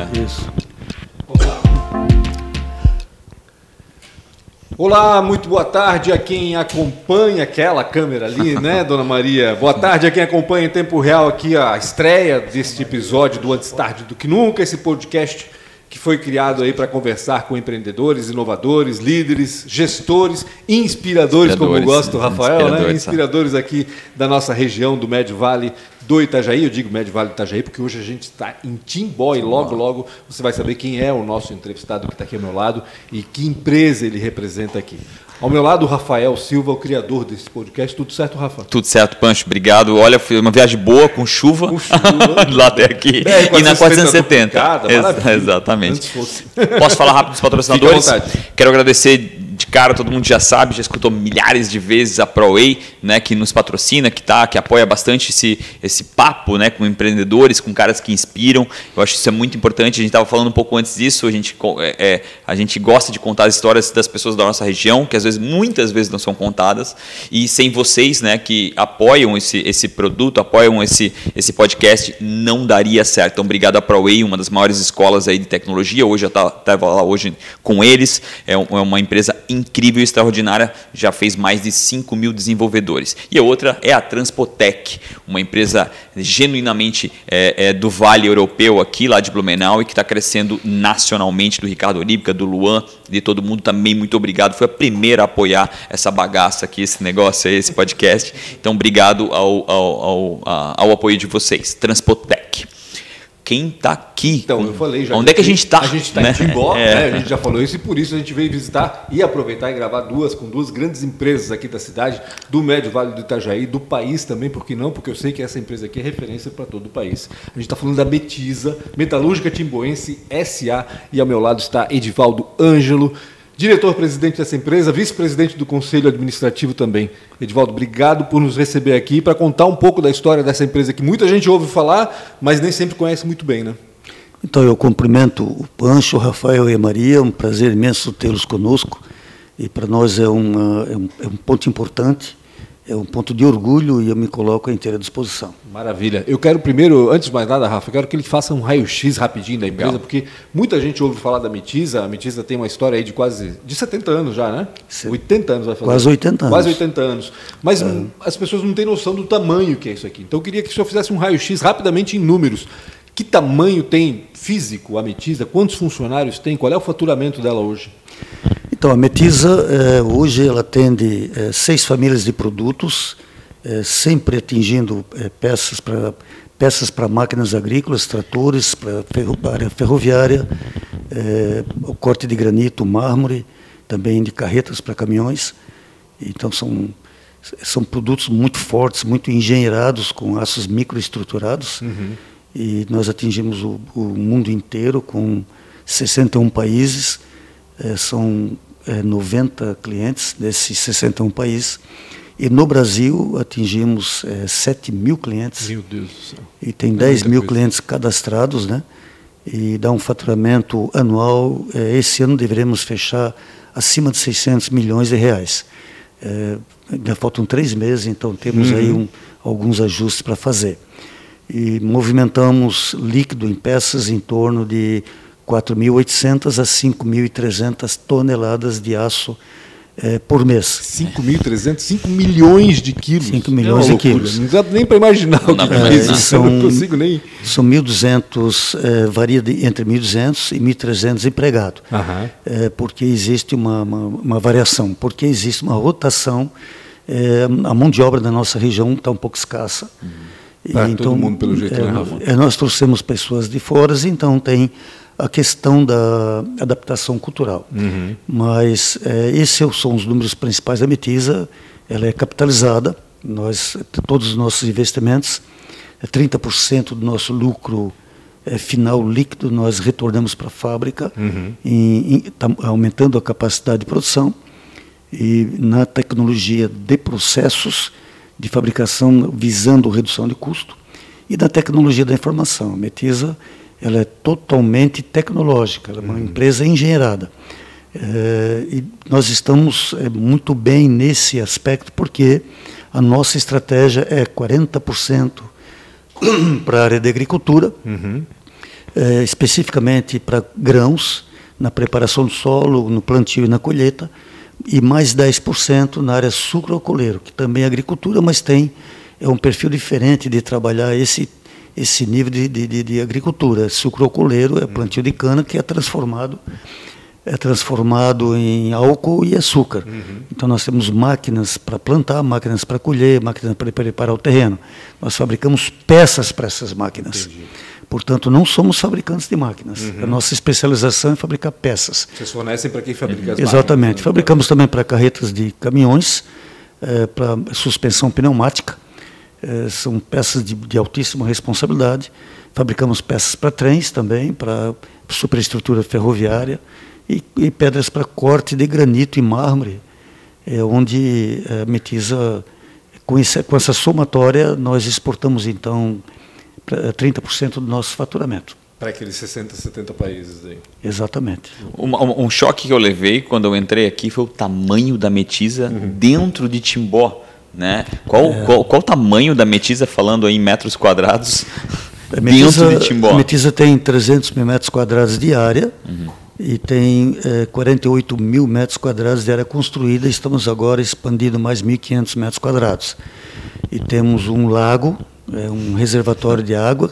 É. Isso. Olá, muito boa tarde a quem acompanha aquela câmera ali, né, Dona Maria? Boa tarde a quem acompanha em tempo real aqui a estreia deste episódio do Antes Tarde do Que Nunca, esse podcast que foi criado aí para conversar com empreendedores, inovadores, líderes, gestores, inspiradores, inspiradores como gosta o Rafael, inspiradores, né? Inspiradores aqui da nossa região do Médio Vale do Itajaí. Eu digo Médio Vale do Itajaí porque hoje a gente está em Timbó e logo, logo você vai saber quem é o nosso entrevistado que está aqui ao meu lado e que empresa ele representa aqui. Ao meu lado, o Rafael Silva, o criador desse podcast. Tudo certo, Rafa? Tudo certo, Pancho. Obrigado. Olha, foi uma viagem boa, com chuva. Com chuva. lá até aqui. É, e na 470. Ex exatamente. Posso falar rápido dos patrocinadores? Quero agradecer de cara, todo mundo já sabe, já escutou milhares de vezes a ProWay, né, que nos patrocina, que tá, que apoia bastante esse, esse papo, né, com empreendedores, com caras que inspiram. Eu acho isso é muito importante. A gente estava falando um pouco antes disso. A gente, é, é, a gente gosta de contar as histórias das pessoas da nossa região, que às vezes, muitas vezes, não são contadas. E sem vocês, né, que apoiam esse, esse produto, apoiam esse, esse podcast, não daria certo. Então, obrigado a ProWay, uma das maiores escolas aí de tecnologia. Hoje eu estava lá hoje com eles. É, é uma empresa incrível e extraordinária, já fez mais de 5 mil desenvolvedores. E a outra é a Transpotec, uma empresa genuinamente é, é, do Vale Europeu aqui, lá de Blumenau, e que está crescendo nacionalmente, do Ricardo Olímpica, do Luan, de todo mundo também, muito obrigado. Foi a primeira a apoiar essa bagaça aqui, esse negócio, esse podcast. Então, obrigado ao, ao, ao, ao apoio de vocês. Transpotec quem está aqui. Então, eu falei já. Onde é que a gente está? A gente está né? em Timbó, é. né? a gente já falou isso, e por isso a gente veio visitar e aproveitar e gravar duas com duas grandes empresas aqui da cidade, do Médio Vale do Itajaí, do país também, por que não? Porque eu sei que essa empresa aqui é referência para todo o país. A gente está falando da Metiza, Metalúrgica Timboense SA, e ao meu lado está Edivaldo Ângelo diretor-presidente dessa empresa, vice-presidente do conselho administrativo também. Edivaldo, obrigado por nos receber aqui para contar um pouco da história dessa empresa que muita gente ouve falar, mas nem sempre conhece muito bem, né? Então eu cumprimento o Pancho, o Rafael e a Maria, é um prazer imenso tê-los conosco e para nós é, uma, é, um, é um ponto importante é um ponto de orgulho e eu me coloco à inteira disposição. Maravilha. Eu quero primeiro, antes de mais nada, Rafa, eu quero que ele faça um raio-x rapidinho da empresa, Legal. porque muita gente ouve falar da Metiza. A Metiza tem uma história aí de quase de 70 anos já, né? 80 anos vai fazer. Quase 80 anos. Quase 80 anos. Mas é. as pessoas não têm noção do tamanho que é isso aqui. Então eu queria que o senhor fizesse um raio-x rapidamente em números. Que tamanho tem físico a Metiza? Quantos funcionários tem? Qual é o faturamento dela hoje? Então, a Metiza, eh, hoje, ela atende eh, seis famílias de produtos, eh, sempre atingindo peças para peças para máquinas agrícolas, tratores, para ferro, área ferroviária, o corte de granito, mármore, também de carretas para caminhões. Então, são, são produtos muito fortes, muito engenheirados, com aços microestruturados. Uhum. E nós atingimos o, o mundo inteiro com 61 países. são é, 90 clientes desses 61 países. E no Brasil atingimos é, 7 mil clientes. Meu Deus do céu. E tem 10 mil coisa. clientes cadastrados, né? E dá um faturamento anual. É, esse ano deveremos fechar acima de 600 milhões de reais. É, ainda faltam três meses, então temos uhum. aí um, alguns ajustes para fazer. E movimentamos líquido em peças em torno de 4.800 a 5.300 toneladas de aço é, por mês. 5.300, 5 milhões de quilos. 5 milhões é de quilos. Não dá nem para imaginar não, o que é, isso. São, não consigo nem. São 1.200, é, varia de, entre 1.200 e 1.300 empregados. Uhum. É, porque existe uma, uma, uma, variação, porque existe uma rotação. É, a mão de obra da nossa região está um pouco escassa. Uhum. E, então, todo mundo pelo jeito, é, né, Rafa? É, nós trouxemos pessoas de fora, então tem a questão da adaptação cultural. Uhum. Mas é, esses são os números principais da Metisa. Ela é capitalizada. Nós, todos os nossos investimentos, 30% do nosso lucro é, final líquido nós retornamos para a fábrica, uhum. em, em, tá aumentando a capacidade de produção e na tecnologia de processos de fabricação visando redução de custo e na tecnologia da informação. A Metisa ela é totalmente tecnológica, ela é uma uhum. empresa engenheirada. É, e nós estamos é, muito bem nesse aspecto porque a nossa estratégia é 40% para a área de agricultura, uhum. é, especificamente para grãos, na preparação do solo, no plantio e na colheita, e mais 10% na área sucroalcooleiro, que também é agricultura, mas tem é um perfil diferente de trabalhar esse esse nível de, de, de agricultura. Sucroalcooleiro é plantio de cana que é transformado é transformado em álcool e açúcar. Uhum. Então nós temos máquinas para plantar, máquinas para colher, máquinas para preparar o terreno. Nós fabricamos peças para essas máquinas. Entendi. Portanto, não somos fabricantes de máquinas. Uhum. A nossa especialização é fabricar peças. Vocês fornecem para quem fabrica as Exatamente. máquinas? Exatamente. Né? Fabricamos também para carretas de caminhões, é, para suspensão pneumática. É, são peças de, de altíssima responsabilidade. Fabricamos peças para trens também, para superestrutura ferroviária e, e pedras para corte de granito e mármore, é, onde a Metiza, com, essa, com essa somatória, nós exportamos então 30% do nosso faturamento. Para aqueles 60, 70 países aí. Exatamente. Um, um, choque que eu levei quando eu entrei aqui foi o tamanho da Metiza uhum. dentro de Timbó. Né? Qual, é. qual, qual o tamanho da Metiza, falando em metros quadrados, a Metiza, dentro de Timbó? A Metiza tem 300 mil metros quadrados de área. Uhum e tem é, 48 mil metros quadrados de área construída. Estamos agora expandindo mais 1.500 metros quadrados. E temos um lago, é, um reservatório de água,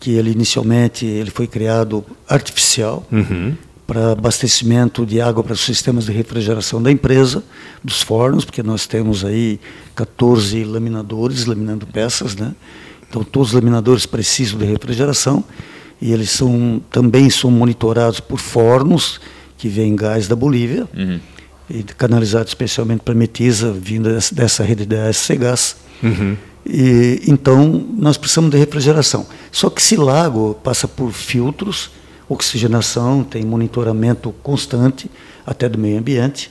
que ele inicialmente ele foi criado artificial uhum. Para abastecimento de água para os sistemas de refrigeração da empresa, dos fornos, porque nós temos aí 14 laminadores laminando peças, né? Então todos os laminadores precisam de refrigeração e eles são também são monitorados por fornos que vêm gás da Bolívia uhum. e canalizados especialmente para Metiza, vindo dessa, dessa rede da SC Gás. Uhum. E, então nós precisamos de refrigeração. Só que esse lago passa por filtros, oxigenação, tem monitoramento constante até do meio ambiente.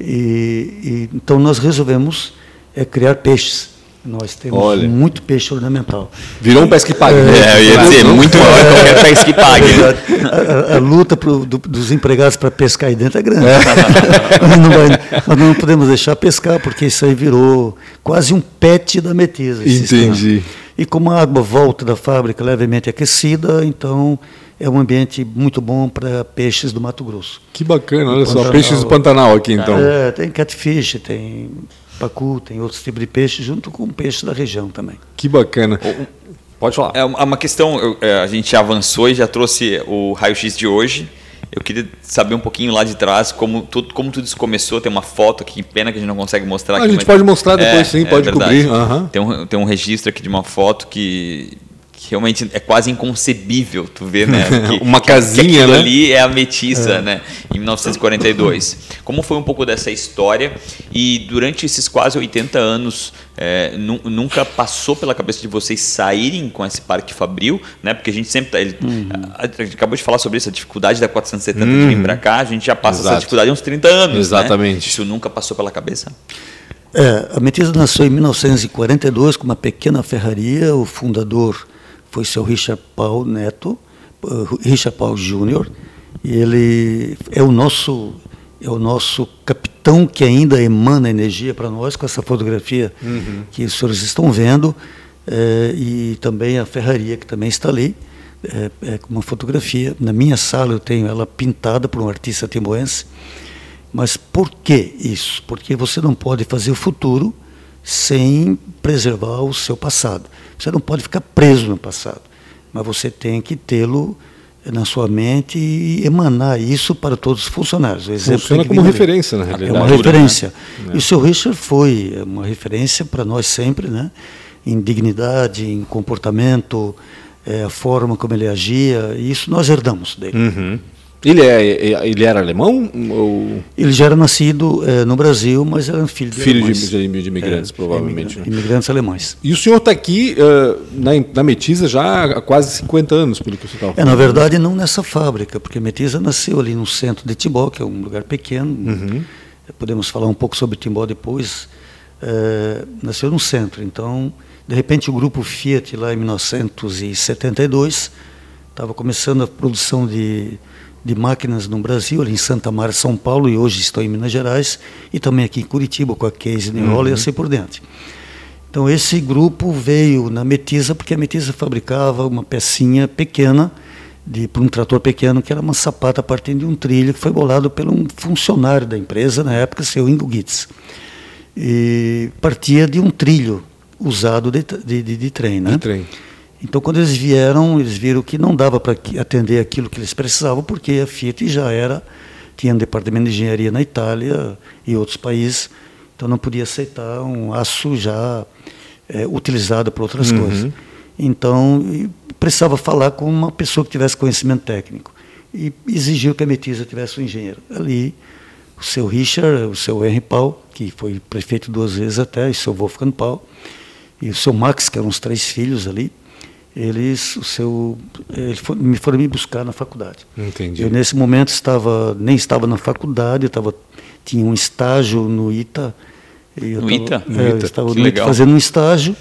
E, e então nós resolvemos é, criar peixes. Nós temos Olha. muito peixe ornamental. Virou um pesque pague. Né? É, eu ia dizer, muito maior que qualquer pesque pague. A, a, a luta pro, do, dos empregados para pescar aí dentro é grande. É. não vai, mas não podemos deixar pescar, porque isso aí virou quase um pet da metiza. Entendi. E como a água volta da fábrica levemente aquecida, então é um ambiente muito bom para peixes do Mato Grosso. Que bacana, olha só, peixes do Pantanal aqui então. É, tem catfish, tem pacu, tem outros tipos de peixe, junto com peixe da região também. Que bacana. Pode falar. É uma questão, eu, é, a gente avançou e já trouxe o raio-x de hoje. Eu queria saber um pouquinho lá de trás como tudo, como tudo isso começou. Tem uma foto aqui, pena que a gente não consegue mostrar. Ah, aqui, a gente pode mostrar depois, é, sim, é pode cobrir. Uhum. Tem, um, tem um registro aqui de uma foto que que realmente é quase inconcebível tu ver, né? Que, Uma casinha, que né? ali é a Metiça, é. né? Em 1942. Como foi um pouco dessa história e durante esses quase 80 anos é, nunca passou pela cabeça de vocês saírem com esse parque fabril, né? Porque a gente sempre tá, ele, uhum. a, a, gente acabou de falar sobre isso, a dificuldade da 470 uhum. de vir uhum. para cá, a gente já passa Exato. essa dificuldade há uns 30 anos, né? Exatamente. Né? Isso nunca passou pela cabeça? É, a Metiza nasceu em 1942 com uma pequena ferraria, o fundador foi seu Richard Paul Neto, eh, Richard Paul Jr., e ele é o nosso é o nosso capitão que ainda emana energia para nós com essa fotografia uhum. que os senhores estão vendo. É, e também a ferraria que também está ali. É, é uma fotografia. Na minha sala eu tenho ela pintada por um artista timboense mas por que isso? Porque você não pode fazer o futuro sem preservar o seu passado. Você não pode ficar preso no passado, mas você tem que tê-lo na sua mente e emanar isso para todos os funcionários. O Funciona como referência, na realidade. É uma referência. Né? E o seu Richard foi uma referência para nós sempre, né? em dignidade, em comportamento, é, a forma como ele agia, e isso nós herdamos dele. Uhum. Ele, é, é, ele era alemão? Ou... Ele já era nascido é, no Brasil, mas era filho de Filho de, de, de, imigrantes, é, provavelmente. Né? Imigrantes alemães. E o senhor está aqui uh, na, na Metiza já há quase 50 anos, pelo que você estava falando. É, na verdade, não nessa fábrica, porque a Metiza nasceu ali no centro de Timbó, que é um lugar pequeno. Uhum. Podemos falar um pouco sobre Timbó depois. Uh, nasceu no centro, então, de repente, o grupo Fiat, lá em 1972, estava começando a produção de de máquinas no Brasil, ali em Santa Maria, São Paulo, e hoje estou em Minas Gerais, e também aqui em Curitiba, com a Case Neola uhum. e assim por diante. Então, esse grupo veio na Metiza, porque a Metiza fabricava uma pecinha pequena de para um trator pequeno que era uma sapata partindo de um trilho que foi bolado por um funcionário da empresa na época, seu Ingo Gitz. E partia de um trilho usado de, de, de, de trem, né? De trem. Então, quando eles vieram, eles viram que não dava para atender aquilo que eles precisavam, porque a Fiat já era tinha um departamento de engenharia na Itália e outros países, então não podia aceitar um aço já é, utilizado para outras uhum. coisas. Então, precisava falar com uma pessoa que tivesse conhecimento técnico. E exigiu que a Metisa tivesse um engenheiro. Ali, o seu Richard, o seu Henry Paul, que foi prefeito duas vezes até, e o seu Wolfgang Paul, e o seu Max, que eram os três filhos ali, eles, o seu, eles foram, me foram me buscar na faculdade. Entendi. Eu, nesse momento, estava nem estava na faculdade, eu estava, tinha um estágio no ITA. no tava, ITA? É, no eu estava no ITA fazendo um estágio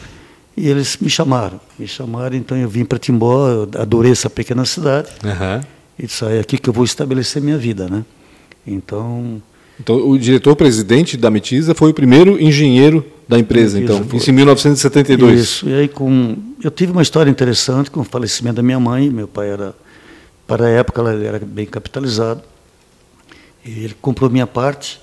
e eles me chamaram. Me chamaram, então eu vim para Timbó, eu adorei essa pequena cidade. Uhum. E disse, ah, é aqui que eu vou estabelecer minha vida, né? Então... Então, o diretor-presidente da Metisa foi o primeiro engenheiro da empresa, então, isso em 1972. Isso, e aí com... Eu tive uma história interessante com o falecimento da minha mãe, meu pai era... Para a época, ela era bem capitalizado. Ele comprou minha parte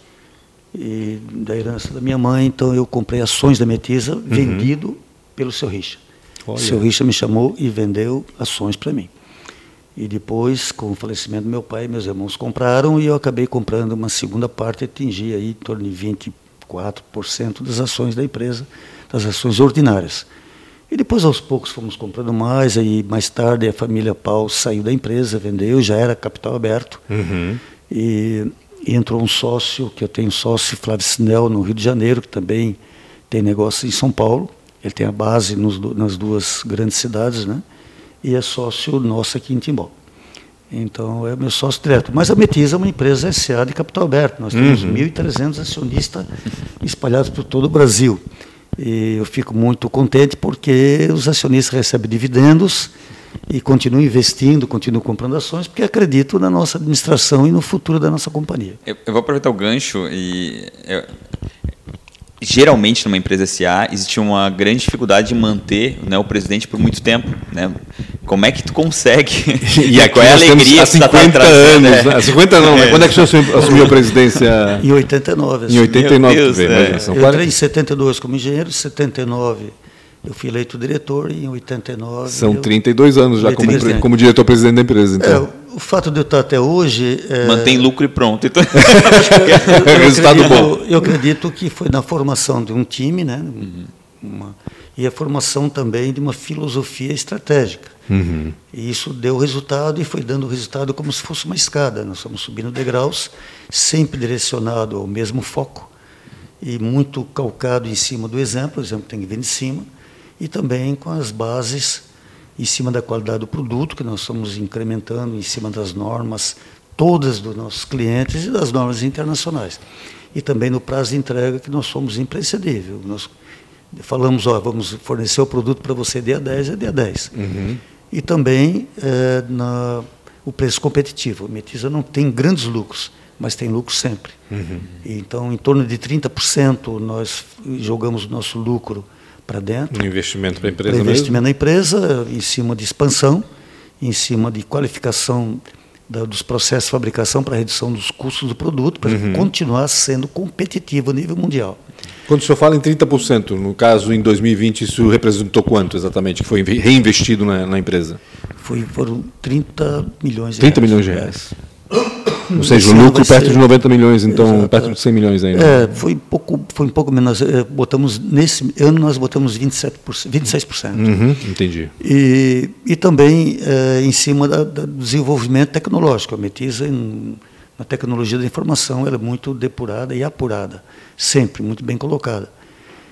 e da herança da minha mãe, então eu comprei ações da Metisa, uhum. vendido pelo seu Richa. O seu Richa me chamou e vendeu ações para mim. E depois, com o falecimento do meu pai, meus irmãos compraram e eu acabei comprando uma segunda parte, atingi aí em torno de 24% das ações da empresa, das ações ordinárias. E depois, aos poucos, fomos comprando mais, aí mais tarde a família Paul saiu da empresa, vendeu, já era capital aberto. Uhum. E, e, entrou um sócio, que eu tenho sócio, Flávio Sinel, no Rio de Janeiro, que também tem negócio em São Paulo. Ele tem a base nos, nas duas grandes cidades, né? E é sócio nosso aqui em Timbó. Então, é meu sócio direto. Mas a Metisa é uma empresa SA de capital aberto. Nós temos uhum. 1.300 acionistas espalhados por todo o Brasil. E eu fico muito contente porque os acionistas recebem dividendos e continuam investindo, continuam comprando ações, porque acredito na nossa administração e no futuro da nossa companhia. Eu, eu vou aproveitar o gancho e eu, geralmente numa empresa SA existe uma grande dificuldade de manter né, o presidente por muito tempo, né? Como é que tu consegue? E, e qual é a alegria há 50 tá anos, né? né? 50 não, é. quando é que o senhor assumiu a presidência? Em 89. Em 89, Deus, vê, é. Eu entrei em 72 como engenheiro, em 79 eu fui eleito diretor e em 89. São 32 anos já como, como diretor-presidente da empresa, então. É, o fato de eu estar até hoje. É... Mantém lucro e pronto. Então... é resultado acredito, bom. Eu acredito que foi na formação de um time, né? Uhum. Uma, e a formação também de uma filosofia estratégica. Uhum. E isso deu resultado e foi dando resultado como se fosse uma escada. Nós estamos subindo degraus, sempre direcionado ao mesmo foco e muito calcado em cima do exemplo, o exemplo tem que vir de cima e também com as bases em cima da qualidade do produto, que nós estamos incrementando em cima das normas todas dos nossos clientes e das normas internacionais. E também no prazo de entrega, que nós somos imprescindível. Nós falamos, ó, vamos fornecer o produto para você dia 10, é dia 10. Uhum. E também é, na, o preço competitivo. A Metisa não tem grandes lucros, mas tem lucro sempre. Uhum. Então, em torno de 30% nós jogamos o nosso lucro para dentro. Um investimento para a empresa investimento mesmo? na empresa, em cima de expansão, em cima de qualificação da, dos processos de fabricação para redução dos custos do produto, para uhum. continuar sendo competitivo a nível mundial. Quando o senhor fala em 30%, no caso em 2020, isso representou quanto exatamente que foi reinvestido na, na empresa? Foi, foram 30 milhões de 30 reais. milhões de reais. Ou seja, o lucro perto ser... de 90 milhões, então Exato. perto de 100 milhões ainda. É, foi um pouco, foi um pouco menos. É, botamos nesse ano nós botamos 27%, 26%. Uhum, entendi. E, e também é, em cima da, do desenvolvimento tecnológico. A Metisa em, na tecnologia da informação ela é muito depurada e apurada, sempre muito bem colocada.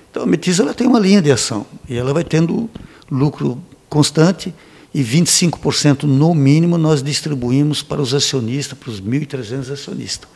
Então a Metisa ela tem uma linha de ação e ela vai tendo lucro constante e 25% no mínimo nós distribuímos para os acionistas, para os 1.300 acionistas.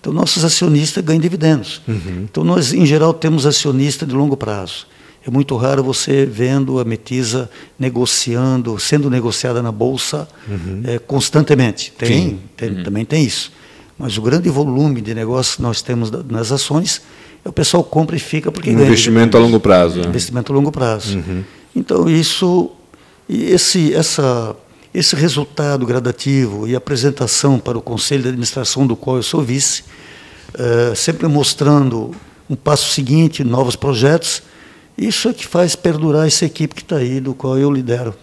Então, nossos acionistas ganham dividendos. Uhum. Então, nós, em geral, temos acionista de longo prazo. É muito raro você vendo a Metisa negociando, sendo negociada na Bolsa uhum. é, constantemente. Tem, tem uhum. também tem isso. Mas o grande volume de negócios que nós temos nas ações, é o pessoal compra e fica porque um ganha. Investimento a longo prazo. Investimento a longo prazo. Uhum. Então, isso e esse, essa, esse resultado gradativo e apresentação para o conselho de administração do qual eu sou vice, uh, sempre mostrando um passo seguinte, novos projetos, isso é que faz perdurar essa equipe que está aí, do qual eu lidero.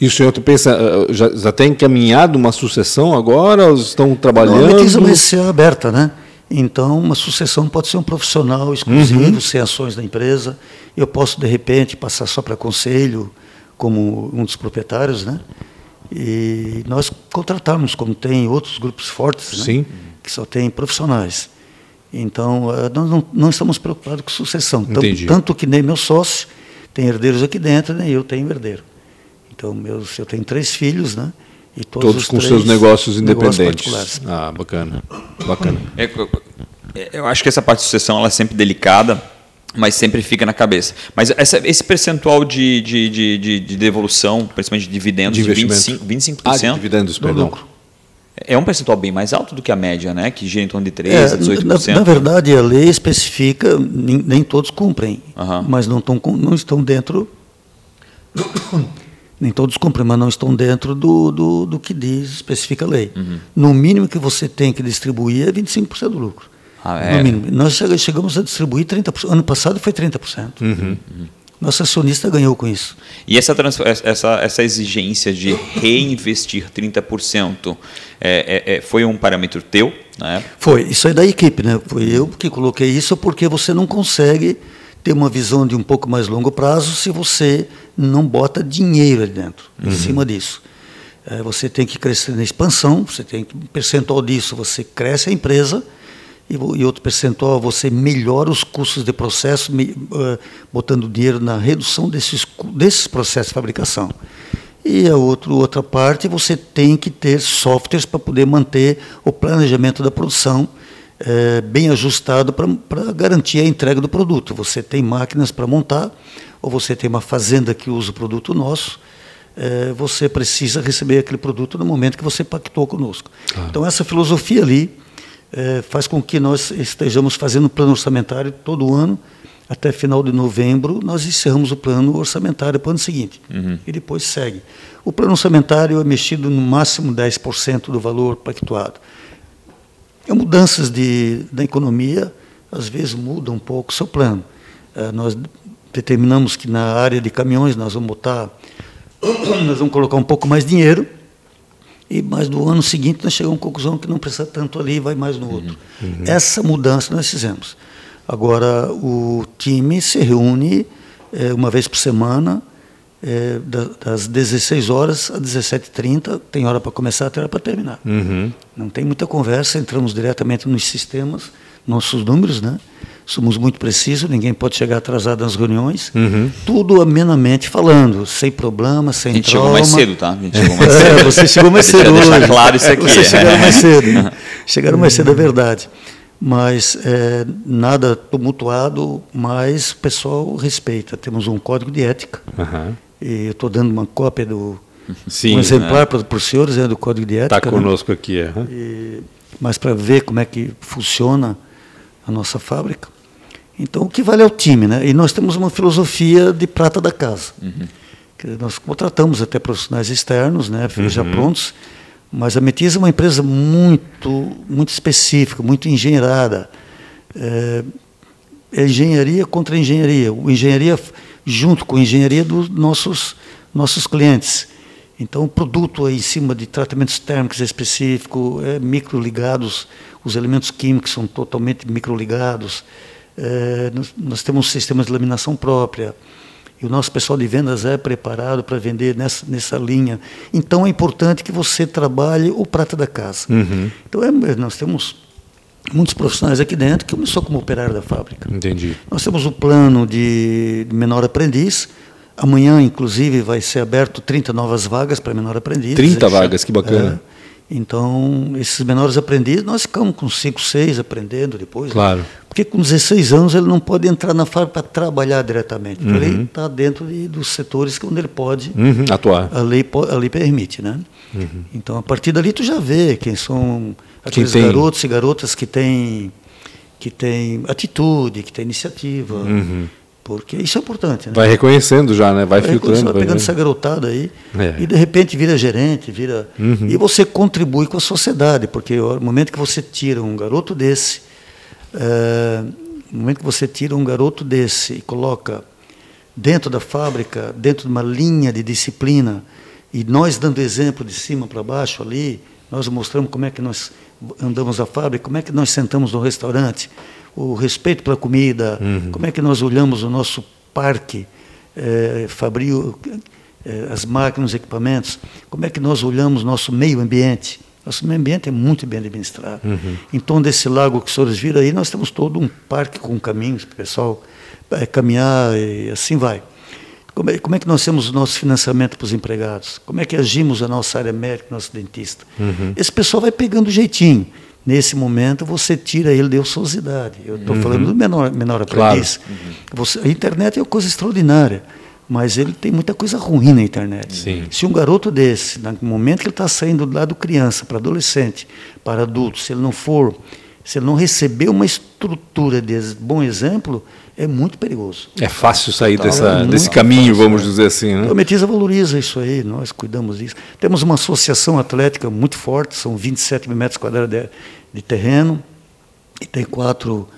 E o senhor pensa, eh, já, já tem encaminhado uma sucessão agora? Ou estão trabalhando? Metiza vai ser aberta, né? Então, uma sucessão pode ser um profissional exclusivo, uhum. sem ações da empresa. Eu posso, de repente, passar só para conselho, como um dos proprietários, né? E nós contratarmos, como tem outros grupos fortes, né? Sim. que só tem profissionais. Então, eh, nós não, não estamos preocupados com sucessão. Tanto, tanto, que nem meu sócio tem herdeiros aqui dentro, nem eu tenho herdeiro. Então, meus, eu tenho três filhos, né? E todos, todos com seus negócios independentes. Negócios ah, bacana. Bacana. É, eu acho que essa parte de sucessão ela é sempre delicada, mas sempre fica na cabeça. Mas essa, esse percentual de, de, de, de, de devolução, principalmente de dividendos, de, de 25%, 25%. Ah, de dividendos, perdão. Lucro. É um percentual bem mais alto do que a média, né? que gira em torno de 13% é, a 18%. Na, na, verdade, a lei especifica, nem, nem todos cumprem, uhum. mas não, tão, não estão dentro nem todos cumprem, mas não estão dentro do, do, do que diz, especifica a lei. Uhum. No mínimo que você tem que distribuir é 25% do lucro. Ah, é? No mínimo. Nós chegamos a distribuir 30%. Ano passado foi 30%. Uhum. Nosso acionista ganhou com isso. E essa, essa, essa exigência de reinvestir 30% é, é, é, foi um parâmetro teu? Né? Foi. Isso é da equipe. Né? Foi eu que coloquei isso porque você não consegue ter uma visão de um pouco mais longo prazo se você não bota dinheiro ali dentro, uhum. em cima disso. É, você tem que crescer na expansão, você tem um percentual disso, você cresce a empresa, e, e outro percentual você melhora os custos de processo, me, uh, botando dinheiro na redução desses, desses processos de fabricação. E a outro, outra parte, você tem que ter softwares para poder manter o planejamento da produção é, bem ajustado para garantir a entrega do produto. Você tem máquinas para montar, ou você tem uma fazenda que usa o produto nosso, é, você precisa receber aquele produto no momento que você pactou conosco. Claro. Então, essa filosofia ali é, faz com que nós estejamos fazendo plano orçamentário todo ano, até final de novembro, nós encerramos o plano orçamentário para o ano seguinte. Uhum. E depois segue. O plano orçamentário é mexido no máximo 10% do valor pactuado. E mudanças de, da economia, às vezes, mudam um pouco o seu plano. É, nós determinamos que na área de caminhões nós vamos botar, nós vamos colocar um pouco mais dinheiro, e mais no ano seguinte nós chegamos à conclusão que não precisa tanto ali, vai mais no outro. Uhum. uhum. Essa mudança nós fizemos. Agora, o time se reúne é, uma vez por semana, é, das 16 horas às 17h30, tem hora para começar, tem hora para terminar. Uhum. Não tem muita conversa, entramos diretamente nos sistemas, nossos números, né? Somos muito precisos, ninguém pode chegar atrasado nas reuniões. Uhum. Tudo amenamente falando, sem problema, sem A gente trauma. chegou mais cedo, tá? A gente chegou mais cedo. É, você chegou mais cedo hoje. claro isso aqui. Vocês chegaram mais cedo. chegaram mais cedo, é verdade mas é, nada tumultuado, mas o pessoal respeita. Temos um código de ética. Uhum. E eu estou dando uma cópia do Sim, um exemplar é. para, os senhores é, do código de ética. Está conosco né? aqui, é. E, mas para ver como é que funciona a nossa fábrica. Então o que vale é o time, né? E nós temos uma filosofia de prata da casa. Uhum. Que nós contratamos até profissionais externos, né? Uhum. Já prontos mas a Metis é uma empresa muito, muito específica, muito engenheirada. É, é engenharia contra engenharia. O engenharia junto com a engenharia dos nossos, nossos clientes. Então, o produto é em cima de tratamentos térmicos específicos, é microligados, os elementos químicos são totalmente microligados. É, nós, nós, temos um sistema de laminação própria. E o nosso pessoal de vendas é preparado para vender nessa, nessa linha. Então é importante que você trabalhe o prata da casa. Uhum. Então é, nós temos muitos profissionais aqui dentro que começou como operário da fábrica. Entendi. Nós temos o plano de menor aprendiz. Amanhã, inclusive, vai ser aberto 30 novas vagas para menor aprendiz. 30 vagas, que bacana. É, então, esses menores aprendizes, nós ficamos com 5, 6 aprendendo depois. Né? Claro. Né? Porque com 16 anos ele não pode entrar na fábrica para trabalhar diretamente. Uhum. Ele está dentro de, dos setores onde ele pode uhum, atuar. A lei, a lei permite, né? Uhum. Então, a partir dali tu já vê quem são aqueles quem garotos e garotas que têm que têm atitude, que têm iniciativa. Uhum. Porque isso é importante. Né? Vai reconhecendo já, né? Vai, vai filtrando. Vai pegando essa garotada aí é. e de repente vira gerente, vira. Uhum. E você contribui com a sociedade, porque no momento que você tira um garoto desse, é, no momento que você tira um garoto desse e coloca dentro da fábrica, dentro de uma linha de disciplina, e nós dando exemplo de cima para baixo ali, nós mostramos como é que nós andamos a fábrica, como é que nós sentamos no restaurante, o respeito pela comida, uhum. como é que nós olhamos o nosso parque é, fabril, é, as máquinas, os equipamentos, como é que nós olhamos o nosso meio ambiente. Nosso meio ambiente é muito bem administrado. Uhum. Então, desse lago que os senhores viram aí, nós temos todo um parque com caminhos para o pessoal é, caminhar e assim vai. Como é, como é, que nós temos o nosso financiamento para os empregados? Como é que agimos a nossa área médica, nosso dentista? Uhum. Esse pessoal vai pegando jeitinho nesse momento você tira ele de ociosidade. Eu estou uhum. falando do menor, menor aprendiz. Claro. Uhum. Você, a internet é uma coisa extraordinária, mas ele tem muita coisa ruim na internet. Sim. Se um garoto desse, no momento que ele está saindo do lado criança para adolescente, para adulto, se ele não for, se ele não receber uma estrutura de bom exemplo, é muito perigoso. É fácil sair dessa, é desse caminho, vamos é. dizer assim. Né? Então, a Metiza valoriza isso aí, nós cuidamos disso. Temos uma associação atlética muito forte, são 27 mil metros quadrados de, de terreno, e tem 4,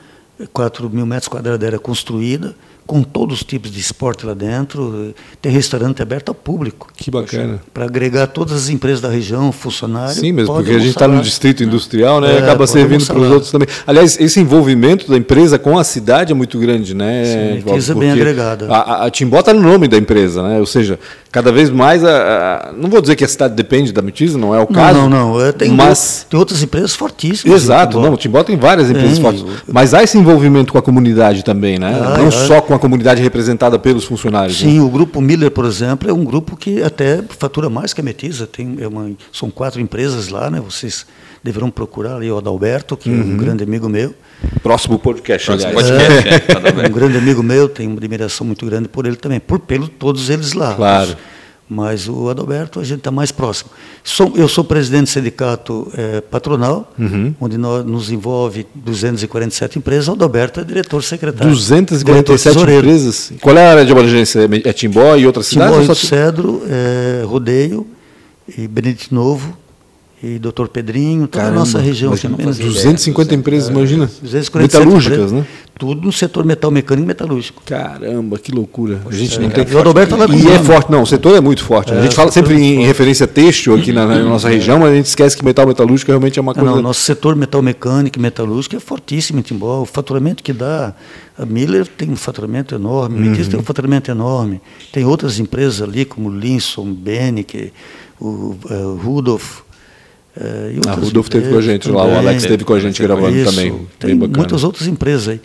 4 mil metros quadrados de área construída com todos os tipos de esporte lá dentro. Tem restaurante aberto ao público. Que bacana. Para agregar todas as empresas da região, funcionários. Sim, mesmo, porque a gente está no distrito industrial, né? É, acaba servindo para os outros também. Aliás, esse envolvimento da empresa com a cidade é muito grande, né? Sim, é bem agregada. A, a Timbó está no nome da empresa, né? Ou seja, cada vez mais a, a, não vou dizer que a cidade depende da Metisa, não é o caso. Não, não, não. Tem, mas tem outras empresas fortíssimas. Exato, não, o Timbó tem várias empresas tem, fortes. Mas há esse envolvimento com a comunidade também, né? Ah, não é. só com a comunidade representada pelos funcionários. Sim, né? o grupo Miller, por exemplo, é um grupo que até fatura mais que a Metisa. Tem, é uma, são quatro empresas lá, né? Vocês deverão procurar ali o Adalberto, que uhum. é um uhum. grande amigo meu. Próximo podcast, aliás. Podcast, é, é, um grande amigo meu, tenho uma admiração muito grande por ele também, por pelo todos eles lá. Claro. Os, mas o Adalberto a gente está mais próximo. Sou, eu sou presidente do sindicato é, patronal, uhum. onde nós, nos envolve 247 empresas. O Adalberto é diretor-secretário. 247 diretor empresas? Qual é a área de abrangência? É Timbó e outras cidades? Timbó, Cedro, é, Rodeio e Benedito Novo e Doutor Pedrinho, toda Caramba, a nossa região. Aqui, 250 ideia, empresas, é, imagina. 247 Metalúrgicas, né? Tudo no setor metal mecânico e metalúrgico. Caramba, que loucura. a gente é, não tem. E o Roberto tá E é forte, não, o setor é muito forte. É, a gente fala sempre em forte. referência têxtil aqui na, na nossa região, mas a gente esquece que metal metalúrgico realmente é uma coisa. Não, nosso setor metal mecânico e metalúrgico é fortíssimo em Timbó. O faturamento que dá. A Miller tem um faturamento enorme, uhum. Metis tem um faturamento enorme. Tem outras empresas ali, como Linson, Benick, o uh, Rudolf. Uh, a Rudolf esteve com a gente lá, o Alex esteve com a gente gravando isso, também. Tem muitas outras empresas aí.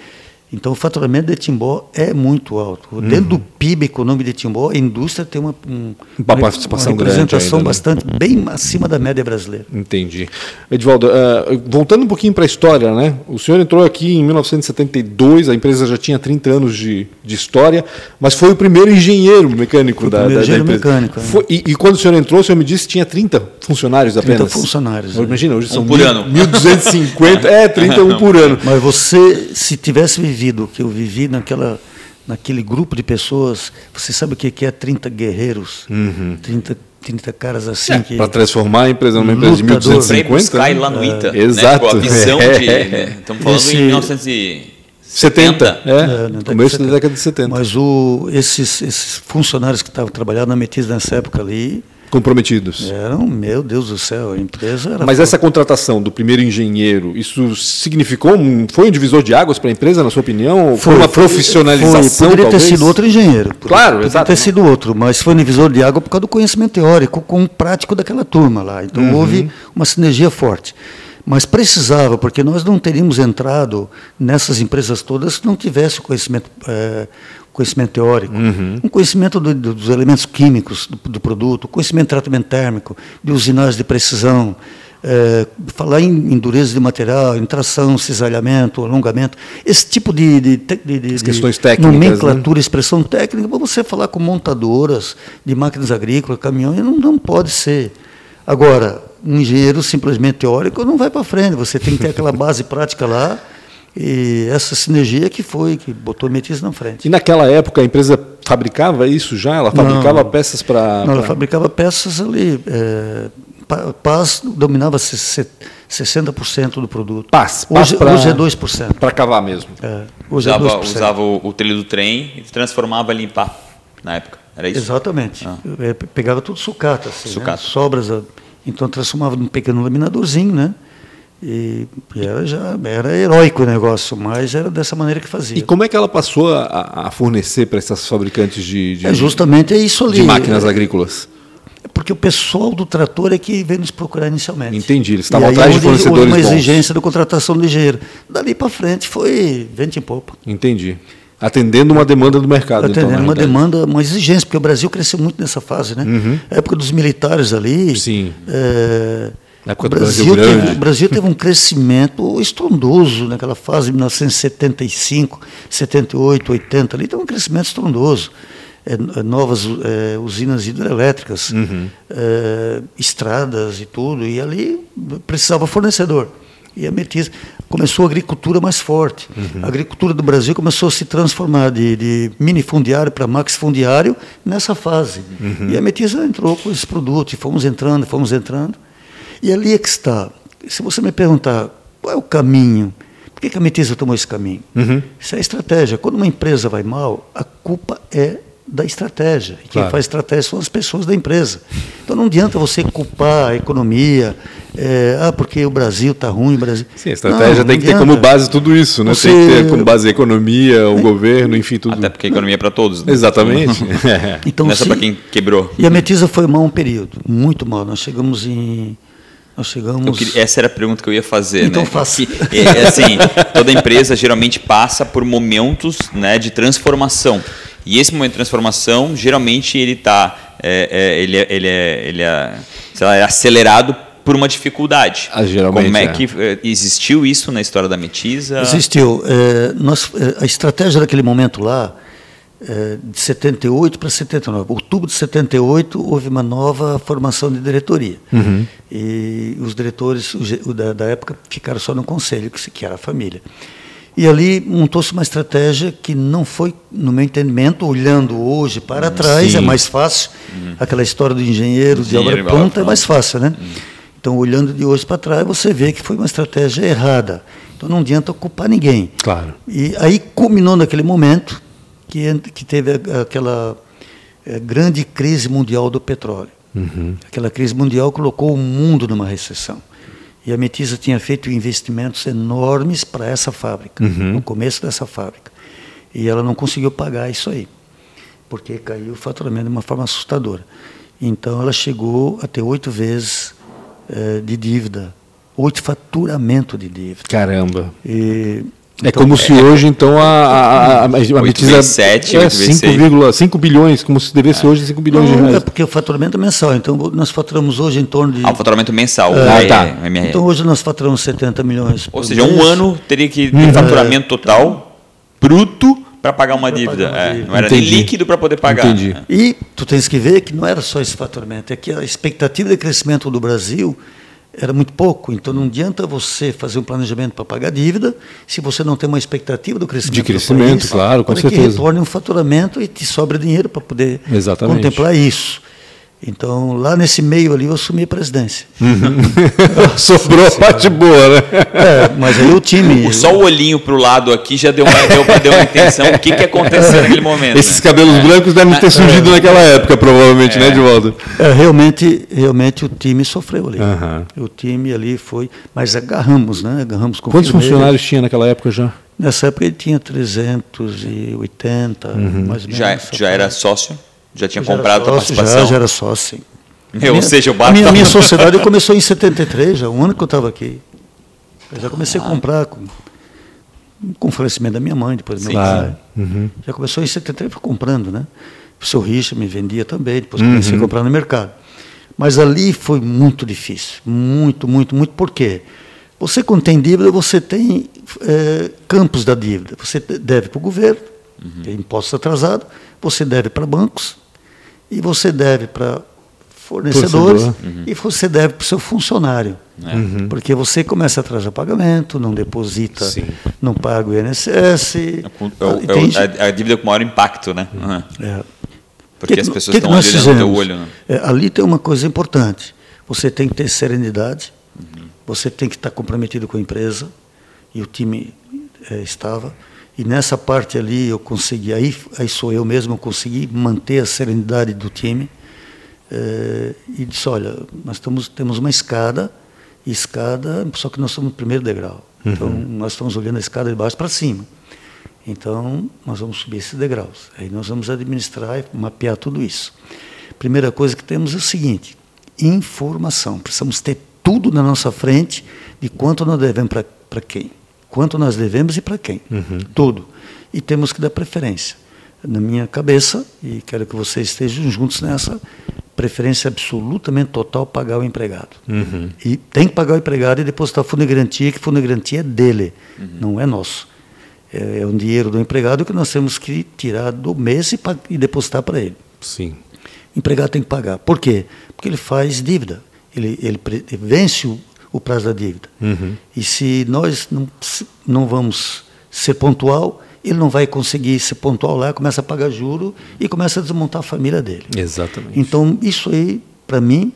Então, o faturamento de Timbó é muito alto. Uhum. Dentro do PIB econômico de Timbó, a indústria tem uma, um, uma, participação uma representação ainda, né? bastante bem acima da média brasileira. Entendi. Edivaldo, uh, voltando um pouquinho para a história, né? O senhor entrou aqui em 1972, a empresa já tinha 30 anos de, de história, mas foi o primeiro engenheiro mecânico da, primeiro da, engenheiro da empresa. Mecânico, é. foi, e, e, quando o senhor entrou, o senhor me disse que tinha 30 funcionários apenas. 30 funcionários. Imagina, hoje são um por mil, ano. 1.250, é, 31 por ano. Mas você, se tivesse vivido o que eu vivi naquela, naquele grupo de pessoas, você sabe o que é 30 guerreiros, uhum. 30 30 caras assim é, que. Para transformar a empresa numa empresa de 1250. Cai lá no ITA. É, exato. Né? Com a visão de. Né? Estamos falando Esse, em 1970. É, é no começo da década de 70. Mas o, esses, esses funcionários que estavam trabalhando na Metis nessa época ali, comprometidos. Eram, meu Deus do céu, a empresa era. Mas essa contratação do primeiro engenheiro, isso significou um, foi um divisor de águas para a empresa, na sua opinião? Foi, foi uma profissionalização? Foi, poderia talvez? ter sido outro engenheiro. Claro, poderia exato. ter sido outro, mas foi um divisor de água por causa do conhecimento teórico com o prático daquela turma lá. Então uhum. houve uma sinergia forte. Mas precisava, porque nós não teríamos entrado nessas empresas todas se não tivesse o conhecimento, é, conhecimento teórico, uhum. um conhecimento do, do, dos elementos químicos do, do, produto, conhecimento de tratamento térmico, de usinagem de precisão, é, falar em, em, dureza de material, em tração, cisalhamento, alongamento, esse tipo de, de, de, de questões técnicas, nomenclatura, né? expressão técnica, para você falar com montadoras de máquinas agrícolas, caminhões, não, não pode ser. Agora, um engenheiro simplesmente teórico não vai para frente, você tem que ter aquela base prática lá, E essa sinergia que foi, que botou a Metis na frente. E naquela época a empresa fabricava isso já? Ela fabricava não, peças para. Não, pra... ela fabricava peças ali. É, Paz dominava 60% do produto. Paz, Paz hoje, pra, hoje é 2%. Para cavar mesmo. É, hoje é usava, é 2%. usava o, o trilho do trem e transformava em limpar na época. Era isso? Exatamente. Ah. É, pegava tudo sucata, assim, né? sucata. Né? sobras. Então transformava num pequeno laminadorzinho, né? E, e era já era heróico o negócio, mas era dessa maneira que fazia. E como é que ela passou a, a fornecer para essas fabricantes de, de, é justamente é isso ali. de máquinas agrícolas? É porque o pessoal do trator é que veio nos procurar inicialmente. Entendi, eles estavam atrás de fornecedores houve uma exigência da contratação ligeira. Dali para frente foi vento em popa. Entendi. Atendendo uma demanda do mercado. Então, Atendendo então, uma demanda, uma exigência, porque o Brasil cresceu muito nessa fase, né? Uhum. A época dos militares ali. Sim. É, Na época o Brasil, Brasil teve, o Brasil teve um crescimento estrondoso naquela fase de 1975, 78, 80 ali, teve um crescimento estrondoso. É, é, novas é, usinas hidrelétricas, uhum. é, estradas e tudo, e ali precisava fornecedor. E a Metiz começou a agricultura mais forte. Uhum. A agricultura do Brasil começou a se transformar de, de mini fundiário para max fundiário nessa fase. Uhum. E a Metiza entrou com esses produtos, e fomos entrando, fomos entrando. E ali é que está. Se você me perguntar qual é o caminho, por que, que a Metiza tomou esse caminho? Uhum. Isso é estratégia. Quando uma empresa vai mal, a culpa é da estratégia. E quem faz estratégia são as pessoas da empresa. Então não adianta você culpar a economia, é, ah, porque o Brasil está ruim, o Brasil. Sim, a estratégia não, tem que ter como base tudo isso, né? Você... Tem que ter como base a economia, o é. governo, enfim, tudo. Até porque a economia é para todos. Né? Exatamente. então, Nessa para quem quebrou. E a Metisa foi mal um período, muito mal. Nós chegamos em nós chegamos. Queria, essa era a pergunta que eu ia fazer. Então né? faça. É, é, assim, toda empresa geralmente passa por momentos né, de transformação. E esse momento de transformação, geralmente, ele está é, é, ele é, ele é, ele é, lá, é acelerado por uma dificuldade. Ah, geralmente, Como é, é, que existiu isso na história da Metisa? Existiu. É, nós, a estratégia daquele momento lá, é, de 78 para 79. Outubro de 78 houve uma nova formação de diretoria. Uhum. E os diretores o, da, da, época ficaram só no conselho, que, era a família. E ali montou-se uma estratégia que não foi, no meu entendimento, olhando hoje para hum, trás, Sim. é mais fácil. Uhum. Aquela história do engenheiro, engenheiro de obra pronta, é mais fácil, né? Uhum. Então, olhando de hoje para trás, você vê que foi uma estratégia errada. Então, não adianta culpar ninguém. Claro. E aí culminou naquele momento que, que teve aquela é, grande crise mundial do petróleo. Uhum. Aquela crise mundial colocou o mundo numa recessão. E a Metisa tinha feito investimentos enormes para essa fábrica, uhum. no começo dessa fábrica. E ela não conseguiu pagar isso aí, porque caiu o faturamento de uma forma assustadora. Então ela chegou a ter oito vezes eh, de dívida, oito faturamento de dívida. Caramba! E é então, como é, se hoje, então, a, a, a, a Metiza 7, é 5,5 bilhões, como se devesse é. hoje 5 bilhões não, de reais. É porque o faturamento é mensal, então nós faturamos hoje em torno de... Ah, o faturamento mensal. É, ah, tá. Então hoje nós faturamos 70 milhões. Ou seja, mês. um ano teria que ter hum, faturamento total bruto para pagar uma dívida. Pagar uma é, não era Entendi. nem líquido para poder pagar. Entendi. E tu tens que ver que não era só esse faturamento, é que a expectativa de crescimento do Brasil era muito pouco. Então não adianta você fazer um planejamento para pagar dívida se você não tem uma expectativa do crescimento. De crescimento, país, claro, com certeza. que retorne um faturamento e te sobra dinheiro para poder Exatamente. contemplar isso. Então, lá nesse meio ali, eu assumi a presidência. Uhum. Sobrou a parte boa, né? É, mas aí o time. Só o olhinho para o lado aqui já deu uma, deu, deu uma intenção. O que, que aconteceu naquele momento? Esses né? cabelos é. brancos devem ter surgido é. naquela época, provavelmente, né, é. né, Edivaldo? É, realmente, realmente o time sofreu ali. Uhum. O time ali foi. Mas agarramos, né? Agarramos com Quantos funcionários tinha naquela época já? Nessa época ele tinha 380, uhum. mais ou menos. Já, já era sócio? Já tinha já comprado a participação? Já, já era sócio, sim. Ou seja, o a minha, a minha sociedade começou em 73, já, um ano que eu estava aqui. Eu já comecei ah. a comprar com, com o falecimento da minha mãe, depois do meu pai. Uhum. Já começou em 73, fui comprando, né? O seu Richard me vendia também, depois comecei uhum. a comprar no mercado. Mas ali foi muito difícil, muito, muito, muito. Por quê? Você, quando tem dívida, você tem é, campos da dívida. Você deve para o governo, uhum. impostos atrasados, você deve para bancos, e você deve para fornecedores uhum. e você deve para o seu funcionário. É. Uhum. Porque você começa a atrasar pagamento, não deposita, Sim. não paga o INSS. É, é, é, a dívida com maior impacto, né? Uhum. É. Porque que, as pessoas que estão ali olhando teu olho. Né? É, ali tem uma coisa importante. Você tem que ter serenidade, uhum. você tem que estar comprometido com a empresa, e o time é, estava. E nessa parte ali eu consegui, aí, aí sou eu mesmo, eu consegui manter a serenidade do time. É, e disse, olha, nós estamos, temos uma escada, escada, só que nós estamos no primeiro degrau. Uhum. Então, nós estamos olhando a escada de baixo para cima. Então, nós vamos subir esses degraus. Aí nós vamos administrar e mapear tudo isso. Primeira coisa que temos é o seguinte: informação. Precisamos ter tudo na nossa frente de quanto nós devemos para quem. Quanto nós devemos e para quem. Uhum. Tudo. E temos que dar preferência. Na minha cabeça, e quero que vocês estejam juntos nessa, preferência absolutamente total pagar o empregado. Uhum. E tem que pagar o empregado e depositar fundo de garantia, que fundo de garantia é dele, uhum. não é nosso. É, é um dinheiro do empregado que nós temos que tirar do mês e, e depositar para ele. Sim. O empregado tem que pagar. Por quê? Porque ele faz dívida. Ele, ele, ele vence o, o, prazo da dívida. Uhum. E se nós não, não vamos ser pontual, ele não vai conseguir ser pontual lá, começa a pagar juro e começa a desmontar a família dele. Exatamente. Então, isso aí, para mim,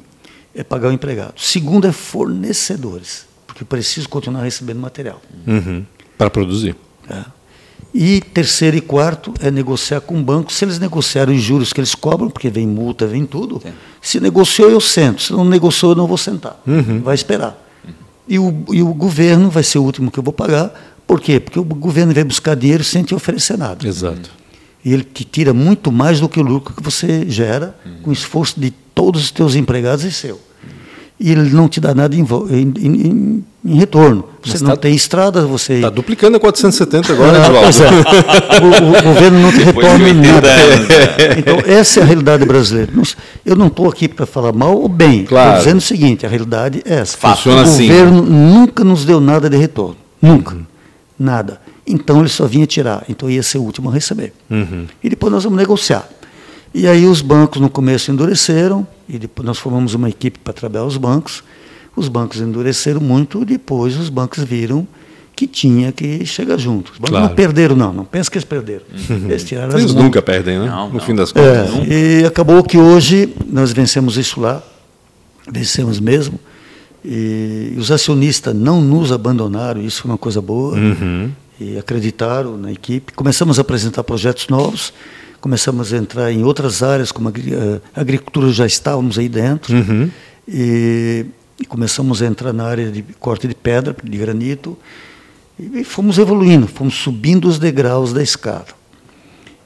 é pagar o empregado. Segundo é fornecedores, porque eu preciso continuar recebendo material. Uhum. Para produzir. É. E terceiro e quarto é negociar com o banco. Se eles negociaram os juros que eles cobram, porque vem multa, vem tudo, Sim. se negociou, eu sento. Se não negociou, eu não vou sentar. Uhum. Vai esperar. E, o, e o governo vai ser o último que eu vou pagar, por quê? Porque o governo vem buscar dinheiro sem te oferecer nada. Exato. E ele te tira muito mais do que o lucro que você gera uhum. com o esforço de todos os teus empregados e seu. E ele não te dá nada em, em, em, em retorno. Você Mas não tá, tem estrada, você. Está duplicando a 470 agora, ah, Pois é. o, o, governo não te retorna nada. Anos, né? Então, essa é a realidade brasileira. Eu não estou aqui para falar mal ou bem. Claro. Estou dizendo o seguinte: a realidade é essa. Funciona o assim. O governo nunca nos deu nada de retorno. Nunca. Nada. Então ele só vinha tirar, então ia ser o último a receber. Uhum. E depois nós vamos negociar. E aí os bancos no começo endureceram, e depois nós formamos uma equipe para trabalhar os bancos. Os bancos endureceram muito, e depois os bancos viram que tinha que chegar junto. Os bancos claro. não perderam, não. Não pensa que eles perderam. Uhum. Eles tiraram Eles nunca perdem, né? Não, no não. fim das contas. É, e acabou que hoje nós vencemos isso lá, vencemos mesmo. E os acionistas não nos abandonaram, isso foi uma coisa boa, uhum. e acreditaram na equipe. Começamos a apresentar projetos novos, começamos a entrar em outras áreas, como a agricultura, já estávamos aí dentro, uhum. e, e, começamos a entrar na área de corte de pedra, de granito, e, e fomos evoluindo, fomos subindo os degraus da escada.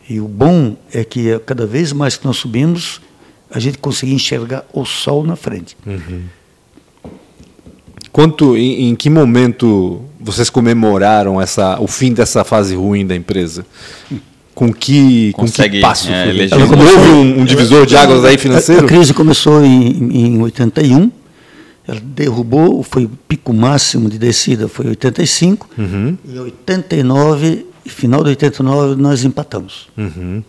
E o bom é que eh, cada vez mais que nós subimos, a gente conseguia enxergar o sol na frente. Uhum. Quanto, em, em, que momento vocês comemoraram essa, o fim dessa fase ruim da empresa? Com que, Consegue, com que passo? É, houve um, um, divisor de águas aí financeiro? A, a crise começou em, em 81, ela derrubou, foi o pico máximo de descida, foi 85, uhum. e 89, final de 89 nós empatamos. Uhum.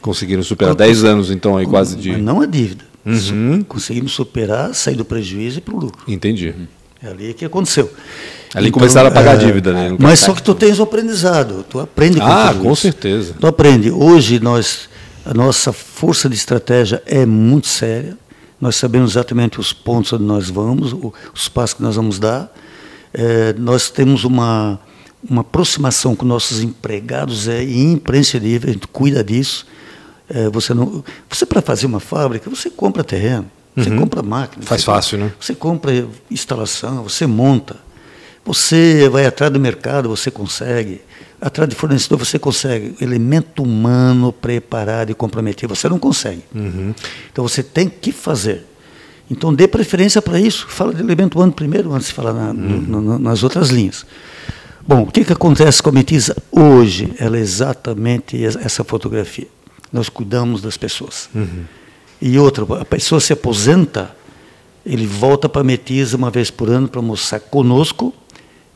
Conseguiram superar 10 anos então aí quase de... Mas não a dívida. Uhum. Conseguimos superar, sair do prejuízo e para o lucro. Entendi. É ali que aconteceu. Ali então, começaram a pagar é, a dívida, né? Mas só que tu tens o aprendizado, tu aprende com Ah, com isso. certeza. Tu aprende. Hoje nós, a nossa força de estratégia é muito séria. Nós sabemos exatamente os pontos onde nós vamos, os passos que nós vamos dar. É, nós temos uma, uma aproximação com nossos empregados é imprescindível, a gente cuida disso. É, você não, você para fazer uma fábrica, você compra terreno. Você uhum. compra máquina. Faz fácil, compra, né? Você compra instalação, você monta. Você vai atrás do mercado, você consegue. Atrás de fornecedor, você consegue. Elemento humano preparado e comprometido, você não consegue. Uhum. Então você tem que fazer. Então dê preferência para isso. Fala de elemento humano primeiro, antes de falar na, uhum. nas outras linhas. Bom, o que, que acontece com a Metiza hoje? Ela é exatamente essa fotografia. Nós cuidamos das pessoas. Uhum. E outra, a pessoa se aposenta, ele volta para a Metiza uma vez por ano para almoçar conosco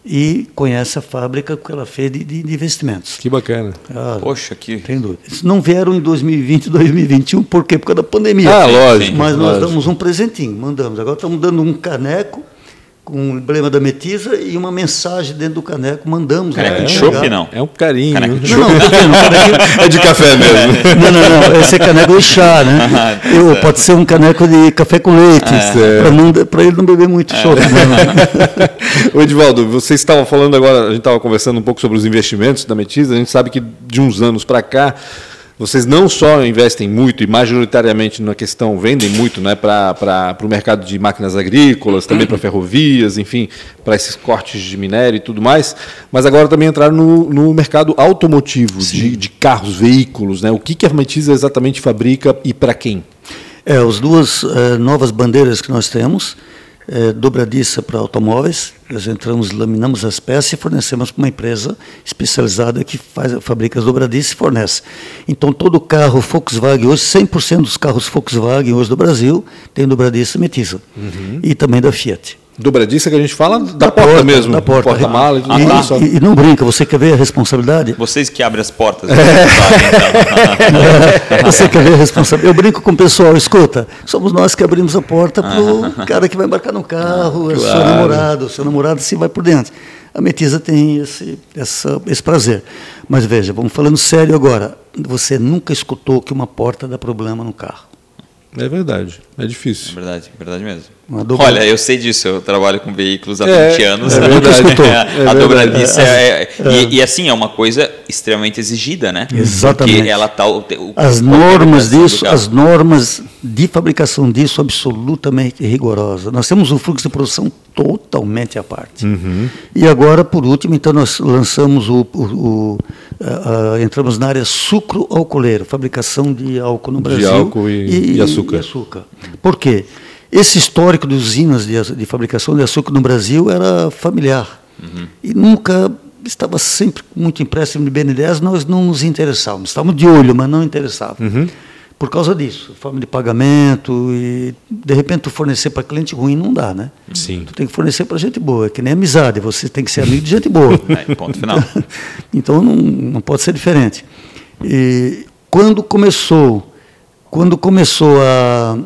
e conhece a fábrica que ela fez de, de investimentos. Que bacana. Ah, Poxa, que. Tem dúvida. Eles não vieram em 2020 2021, por quê? Por causa da pandemia. Ah, lógico. Mas nós lógico. damos um presentinho, mandamos. Agora estamos dando um caneco com o emblema da Metiza e uma mensagem dentro do caneco, mandamos. Caneco de chopp, não? É um carinho. Caneco de Não, não, caneco... é de café mesmo. Não, não, não. Esse é caneco de chá, né? Ah, Eu, certo. pode ser um caneco de café com leite, para ele não beber muito chopp. né? Ô Edivaldo, você estava falando agora, a gente estava conversando um pouco sobre os investimentos da Metiza, a gente sabe que de uns anos para cá, vocês não só investem muito e majoritariamente na questão, vendem muito né, para o mercado de máquinas agrícolas, também para ferrovias, enfim, para esses cortes de minério e tudo mais, mas agora também entraram no, no mercado automotivo, de, de, carros, veículos. Né? O que, que a Metiza exatamente fabrica e para quem? É, as duas uh, novas bandeiras que nós temos, é, dobradiça para automóveis, nós entramos, laminamos as peças e fornecemos para uma empresa especializada que faz, fabrica as dobradiças e fornece. Então, todo carro Volkswagen, hoje 100% dos carros Volkswagen hoje do Brasil tem dobradiça metiza. Uhum. E também da Fiat. Dobradiça que a gente fala da, da porta, porta, mesmo. Da porta. Porta-mala e tudo ah, tá. e, e, não brinca, você quer ver a responsabilidade? Vocês que abrem as portas. É. você quer ver a responsabilidade? Eu brinco com o pessoal, escuta, somos nós que abrimos a porta para o cara que vai embarcar no carro, é claro. seu namorado, seu namorado se vai por dentro. A Metiza tem esse, essa, esse prazer. Mas veja, vamos falando sério agora. Você nunca escutou que uma porta dá problema no carro. É verdade, é difícil. É verdade, é verdade mesmo. Olha, eu sei disso, eu trabalho com veículos há é, 20 anos. É verdade. a dobradiça é, e, e, assim, é uma coisa extremamente exigida, né? Exatamente. Porque ela tá, o, o, as normas disso, as normas de fabricação disso absolutamente rigorosas. Nós temos um fluxo de produção totalmente à parte. Uhum. E agora, por último, então nós lançamos o, o, a, a, entramos na área sucro alcooleiro, fabricação de álcool no Brasil. De álcool e, e, e açúcar. E açúcar. Por quê? Esse histórico de usinas de, de, fabricação de açúcar no Brasil era familiar. Uhum. E nunca estava sempre muito impresso em BNDES, nós não nos interessávamos. Estávamos de olho, mas não interessávamos. Uhum. Por causa disso, forma de pagamento e de repente tu fornecer para cliente ruim não dá, né? Sim. Tu tem que fornecer para gente boa, é que nem amizade, você tem que ser amigo de gente boa. É, ponto final. então não, não pode ser diferente. E quando começou, quando começou a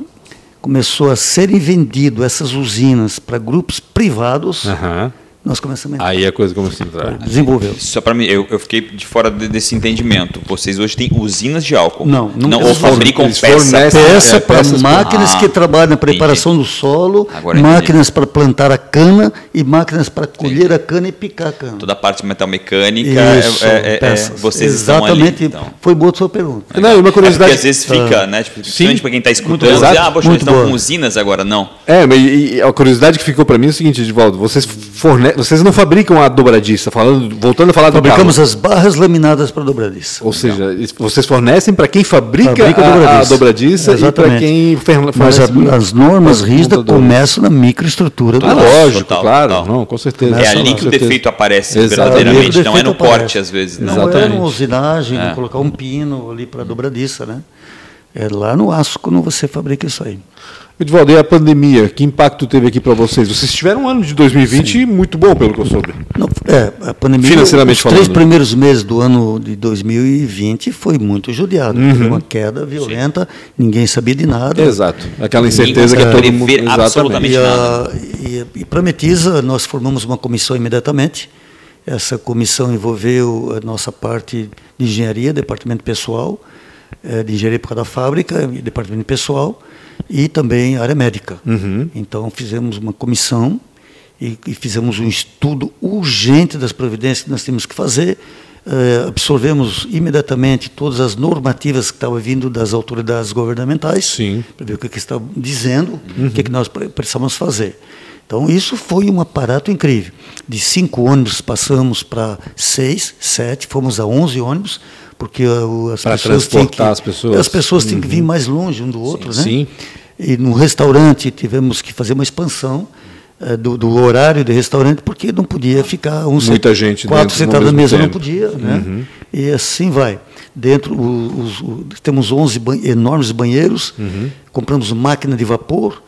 começou a serem vendido essas usinas para grupos privados, uhum. Nós começamos a Aí a coisa começou a entrar. Desenvolveu. Só para mim, eu, eu, fiquei de fora desse entendimento. Vocês hoje têm usinas de álcool? Não, não, não ou fabricam eles peça, peça é, para máquinas ah, que trabalham na preparação entendi. do solo, Agora máquinas para plantar a cana e máquinas para colher a cana e picar a cana. Toda a parte metalmecânica, Isso, é, é, peças. vocês Exatamente. estão ali. Então. Foi boa a sua pergunta. Não, uma curiosidade. É porque às vezes fica, Ah. né? Tipo, Sim. principalmente para quem está escutando, Muito diz, boa. ah, poxa, eles estão com usinas agora. Não. É, mas a curiosidade que ficou para mim é o seguinte, Edivaldo, vocês, forne... vocês não fabricam a dobradiça, falando, voltando a falar do Fabricamos as barras laminadas para dobradiça. Ou seja, vocês fornecem para quem fabrica, Fabrica a a, a dobradiça. dobradiça e para quem fer- Mas fornece a- as normas rígidas começam na microestrutura do Ah, aço. lógico, Total, claro. total. Não, com certeza. É ali que o defeito aparece verdadeiramente, Ali que o não é no defeito aparece. corte às vezes. Não. Não é uma usinagem, É. colocar um pino ali para dobradiça, né? É lá no aço quando você fabrica isso aí. Edivaldo, e a pandemia, que impacto teve aqui para vocês? Vocês tiveram um ano de 2020 muito bom, pelo que eu soube. Não, é, a pandemia, Financeiramente os três falando. primeiros meses do ano de 2020 foi muito judiado. Uhum. Foi uma queda violenta, ninguém sabia de nada. Exato. Aquela Ninguém incerteza que consegue todo mundo... prever absolutamente E, nada. a, e, e para a Metisa, nós formamos uma comissão imediatamente. Essa comissão envolveu a nossa parte de engenharia, departamento pessoal, eh, de engenharia por causa da fábrica, e departamento pessoal, e também área médica. Uhum. Então, fizemos uma comissão e, e fizemos um estudo urgente das providências que nós tínhamos que fazer. Eh, absorvemos imediatamente todas as normativas que estavam vindo das autoridades governamentais para ver o que, que estavam dizendo, o que, que nós pre- precisamos fazer. Então, isso foi um aparato incrível. De cinco ônibus passamos para seis, sete, fomos a 11 ônibus, porque as pessoas tinham que, as pessoas. As pessoas têm que vir mais longe um do outro, né? Sim. E no restaurante tivemos que fazer uma expansão eh, do, do horário do restaurante, porque não podia ficar um Muita gente quatro sentados na mesa não tempo. podia, né? E assim vai. Dentro os- o- temos 11 ban- enormes banheiros, compramos máquina de vapor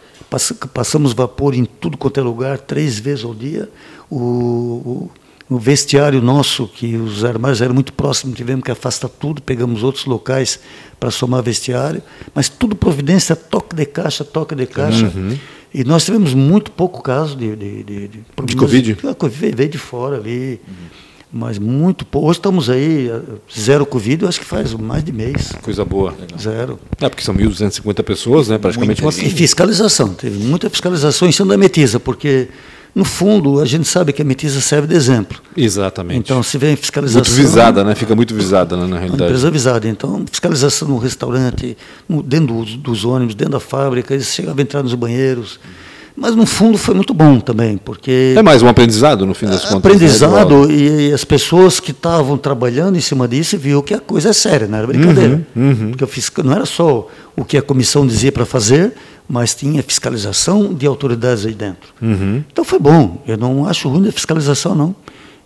passamos vapor em tudo quanto é lugar, três vezes ao dia. O, o, o vestiário nosso, que os armários eram muito próximos, tivemos que afastar tudo, pegamos outros locais para somar vestiário, mas tudo providência, toque de caixa, toque de caixa. Uhum. E nós tivemos muito pouco caso de, de, de, de, de Covid? A Covid veio de fora ali. Uhum mas muito pouco. Hoje estamos aí, zero Covid, eu acho que faz mais de mês. Coisa boa. Zero. É, porque são 1.250 pessoas, né? Praticamente uma E fiscalização, teve muita fiscalização em cima da Metisa, porque, no fundo, a gente sabe que a Metisa serve de exemplo. Exatamente. Então, se vem fiscalização... Muito visada, né? Fica muito visada, né, na realidade. Uma empresa visada. Então, fiscalização no restaurante, no, dentro dos, dos, ônibus, dentro da fábrica, eles chegavam a entrar nos banheiros. Mas no fundo foi muito bom também, porque. É mais um aprendizado no fim das contas. Né, aprendizado né, e, e, as pessoas que estavam trabalhando em cima disso viu que a coisa é séria, não era brincadeira. Uhum, uhum. Porque eu fiz, não era só o que a comissão dizia para fazer, mas tinha fiscalização de autoridades aí dentro. Uhum. Então foi bom. Eu não acho ruim a fiscalização, não.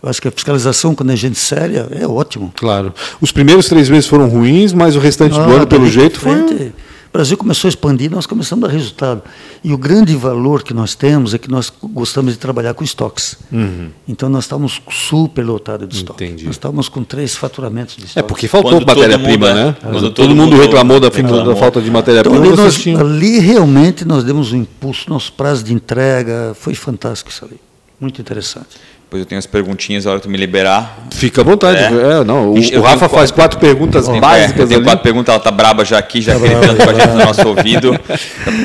Eu acho que a fiscalização, quando é gente séria, é ótimo. Claro. Os primeiros três meses foram ruins, mas o restante ah, do ano, pelo jeito, foi. O Brasil começou a expandir, nós começamos a dar resultado. E o grande valor que nós temos é que nós gostamos de trabalhar com estoques. Uhum. Então nós estávamos super lotados de estoque. Entendi. Nós estávamos com três faturamentos de estoque. É porque faltou matéria-prima, né? Quando todo, todo mundo reclamou da, reclamou. da falta de matéria-prima. Então, ali, ali realmente nós demos um impulso, nosso prazo de entrega foi fantástico isso ali. Muito interessante. Depois eu tenho as perguntinhas, a hora que tu me liberar. Fica à vontade. É. é não, o, o Rafa faz quatro perguntas tem, básicas. É, tenho quatro perguntas, ela tá braba já aqui, já tá gritando com a gente no nosso ouvido. Tá,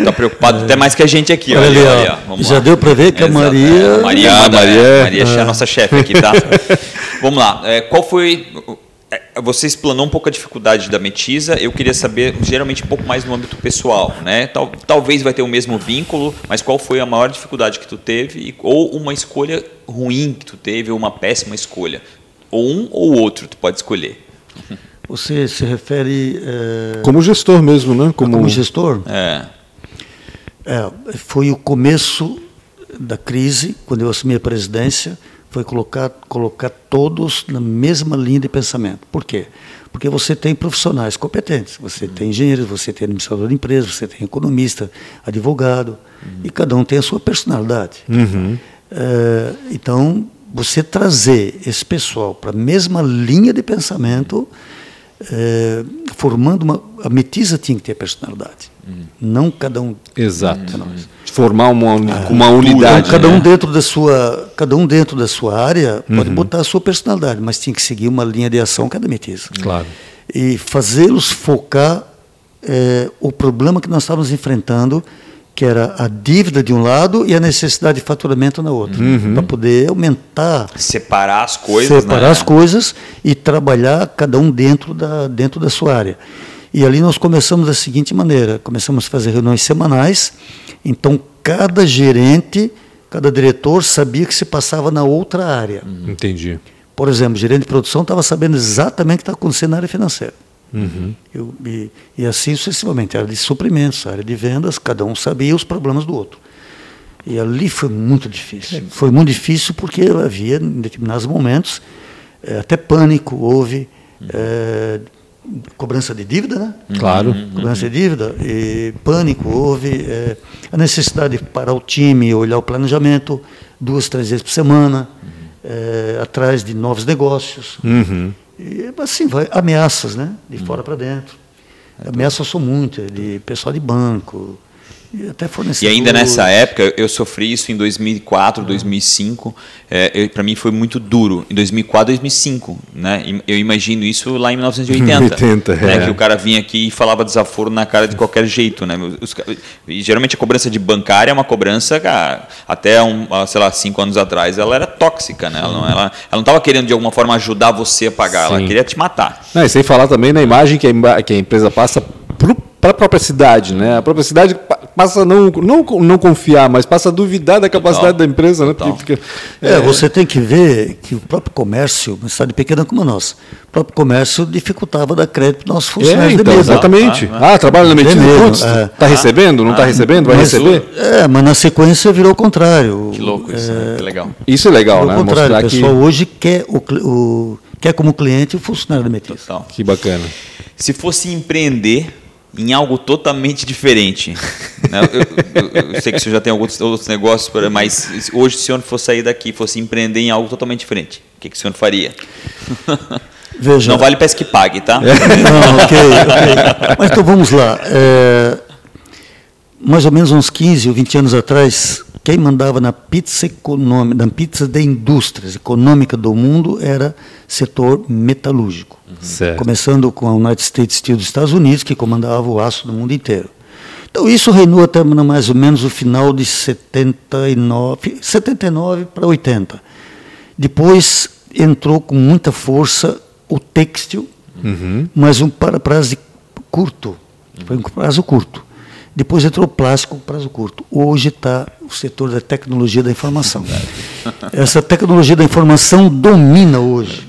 tá preocupado é. até mais que a gente aqui. Olha, olha, olha Já lá. deu para ver que Exato, a Maria. É, Maria, ah, Maria, Maria é a nossa chefe aqui, tá? Vamos lá. É, qual foi é, você explanou um pouco a dificuldade da Metisa. Eu queria saber, geralmente, um pouco mais no âmbito pessoal. Né? Tal, talvez vai ter o mesmo vínculo, mas qual foi a maior dificuldade que tu teve? Ou uma escolha ruim que tu teve, ou uma péssima escolha? Ou um ou outro, tu pode escolher. Você se refere... É... Como gestor mesmo, né? Como, como gestor? É. é. Foi o começo da crise, quando eu assumi a presidência foi colocar, colocar todos na mesma linha de pensamento. Por quê? Porque você tem profissionais competentes, você tem engenheiros, você tem administrador de empresa, você tem economista, advogado, uhum. e cada um tem a sua personalidade. Uhum. É, então, você trazer esse pessoal para a mesma linha de pensamento, é, formando uma. A metisa tinha que ter personalidade, uhum. não cada um. Exato formar uma, ah, uma unidade. Então, cada um né? dentro da sua, cada um dentro da sua área pode uhum. botar a sua personalidade, mas tinha que seguir uma linha de ação cada metiza. Claro. E fazê-los focar é, o problema que nós estávamos enfrentando, que era a dívida de um lado e a necessidade de faturamento na outra, uhum. para poder aumentar, separar as coisas, separar né? as coisas e trabalhar cada um dentro da dentro da sua área. E ali nós começamos da seguinte maneira: começamos a fazer reuniões semanais então, cada gerente, cada diretor sabia que se passava na outra área. Entendi. Por exemplo, o gerente de produção estava sabendo exatamente o que está acontecendo na área financeira. Uhum. Eu, e, e, assim sucessivamente. A área de suprimentos, a área de vendas, cada um sabia os problemas do outro. E ali foi muito difícil. É. Foi muito difícil porque havia, em determinados momentos, é, até pânico houve. Uhum. É, cobrança de dívida, né? Claro. Cobrança de dívida, e pânico, houve é, a necessidade de parar o time, olhar o planejamento duas, três vezes por semana, é, atrás de novos negócios. Uhum. E assim vai, ameaças, né? De fora para dentro. Ameaças são muitas, de pessoal de banco, e, até e ainda nessa época, eu sofri isso em 2004, 2005. É, Para mim foi muito duro. Em 2004, 2005. Né? Eu imagino isso lá em 1980. 80, né? é. Que o cara vinha aqui e falava desaforo na cara de qualquer jeito. Né? Os, e, geralmente a cobrança de bancária é uma cobrança, cara, até, um, sei lá, cinco anos atrás, ela era tóxica. Né? Ela, não, ela, ela não estava querendo de alguma forma ajudar você a pagar, Sim. ela queria te matar. Não, e sem falar também na imagem que a, que a empresa passa para a própria cidade, né? A própria cidade passa a não, não, não confiar, mas passa a duvidar da capacidade Total. da empresa. Né? Porque, é, é, você tem que ver que o próprio comércio, uma cidade pequena como a nossa, o próprio comércio dificultava dar crédito para nossos é, funcionários é, então, Exatamente. Ah, ah, ah, trabalha na medida, está é. Tá recebendo, não está ah, recebendo, vai mas, receber? É, mas na sequência virou o contrário. Que louco isso, né? que legal. Isso é legal, né? O contrário, o pessoal que... hoje quer, o, o, quer como cliente o funcionário da Metis. Que bacana. Se fosse empreender em algo totalmente diferente. Né? eu, eu, eu, sei que o senhor já tem alguns outros negócios, mas hoje, se o senhor fosse sair daqui fosse empreender em algo totalmente diferente, o que, que o senhor faria? Veja, Não vale pesca que pague, tá? Não, ok, ok. Mas então vamos lá. É, mais ou menos uns 15 ou 20 anos atrás, quem mandava na pizza econômica, na pizza de indústrias econômica do mundo era setor metalúrgico. Uhum. Começando com a United States Steel dos Estados Unidos, que comandava o aço do mundo inteiro. Então isso reinou até mais ou menos o final de 79, 79 para 80. Depois entrou com muita força o têxtil, uhum. mas um para prazo curto. Foi um prazo curto. Depois entrou o plástico, prazo curto. Hoje está o setor da tecnologia da informação. Essa tecnologia da informação domina hoje.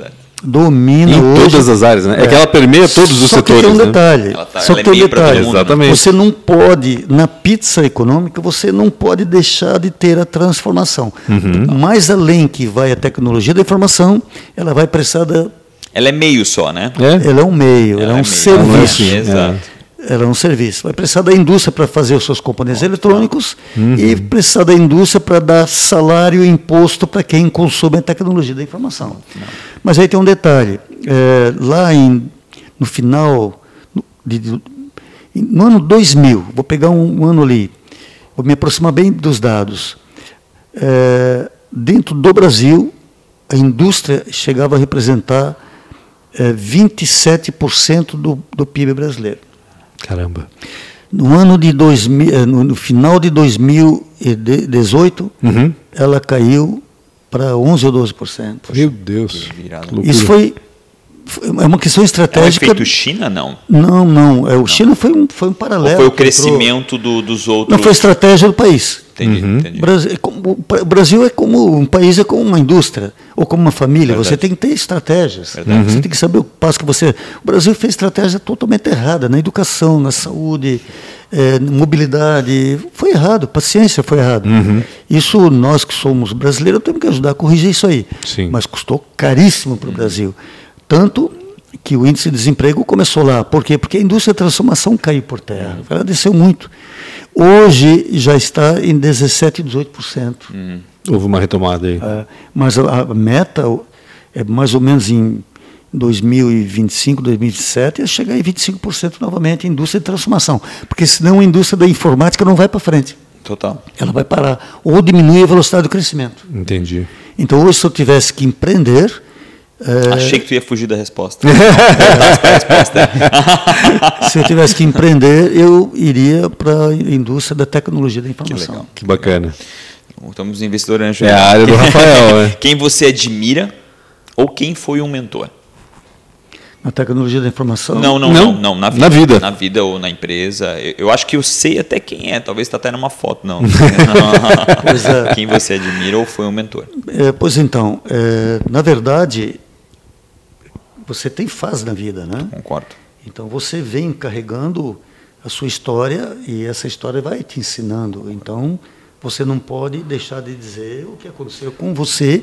Domina em hoje. todas as áreas, né? É, é que ela permeia todos os só setores. Só que tem um né? detalhe. Tá, só que é tem um detalhe. Exatamente. Você não pode, na pizza econômica, você não pode deixar de ter a transformação. Uhum. Mais além que vai a tecnologia da informação, ela vai precisar da ela é meio só, né? É? Ela é um meio, ela, ela é um é serviço. É, exato ela é um serviço. Vai precisar da indústria para fazer os seus componentes eletrônicos uhum. e precisar da indústria para dar salário e imposto para quem consome a tecnologia da informação. Não. Mas aí tem um detalhe. É, lá em, no final, no, de, no ano 2000, vou pegar um, um, ano ali, vou me aproximar bem dos dados. É, dentro do Brasil, a indústria chegava a representar é, 27% do, do PIB brasileiro. Caramba. No ano de 2000, eh, no final de 2018, uhum. ela caiu para 11 ou 12%. Meu Deus. Isso foi é uma questão estratégica. É efeito China, não? Não, não. É, o não. China foi um, foi um paralelo. Ou foi o crescimento do, dos outros. Não, foi estratégia do país. Entendi, uhum. entendi. Brasil, é como, o Brasil é como um país, é como uma indústria, ou como uma família. Verdade. Você tem que ter estratégias. Uhum. Você tem que saber o passo que você. O Brasil fez estratégia totalmente errada na educação, na saúde, é, mobilidade. Foi errado, paciência foi errado. Uhum. Isso nós que somos brasileiros temos que ajudar a corrigir isso aí. Sim. Mas custou caríssimo para o Brasil. Tanto que o índice de desemprego começou lá. Por quê? Porque a indústria de transformação caiu por terra. Ela desceu muito. Hoje já está em 17%, 18%. Hum. Houve uma retomada aí. É, mas a, a, meta é mais ou menos em 2025, 2027, é chegar em 25% novamente indústria de transformação. Porque senão a indústria da informática não vai para frente. Total. Ela vai parar. Ou diminui a velocidade do crescimento. Entendi. Então hoje, se eu tivesse que empreender, é... Achei que tu ia fugir da resposta. Se eu tivesse que empreender, eu iria para a indústria da tecnologia da informação. Que legal. Que bacana. Estamos investidores anjo. É a área do Rafael. Né? Quem você admira ou quem foi um mentor? Na tecnologia da informação? Não, não, não, não, na, vida, na vida. Na vida ou na empresa. Eu, eu, acho que eu sei até quem é, talvez está até numa foto, não. é. Quem você admira ou foi um mentor? É, pois então, é, na verdade, você tem fase na vida, né? Concordo. Então você vem carregando a sua história e essa história vai te ensinando. Então você não pode deixar de dizer o que aconteceu com você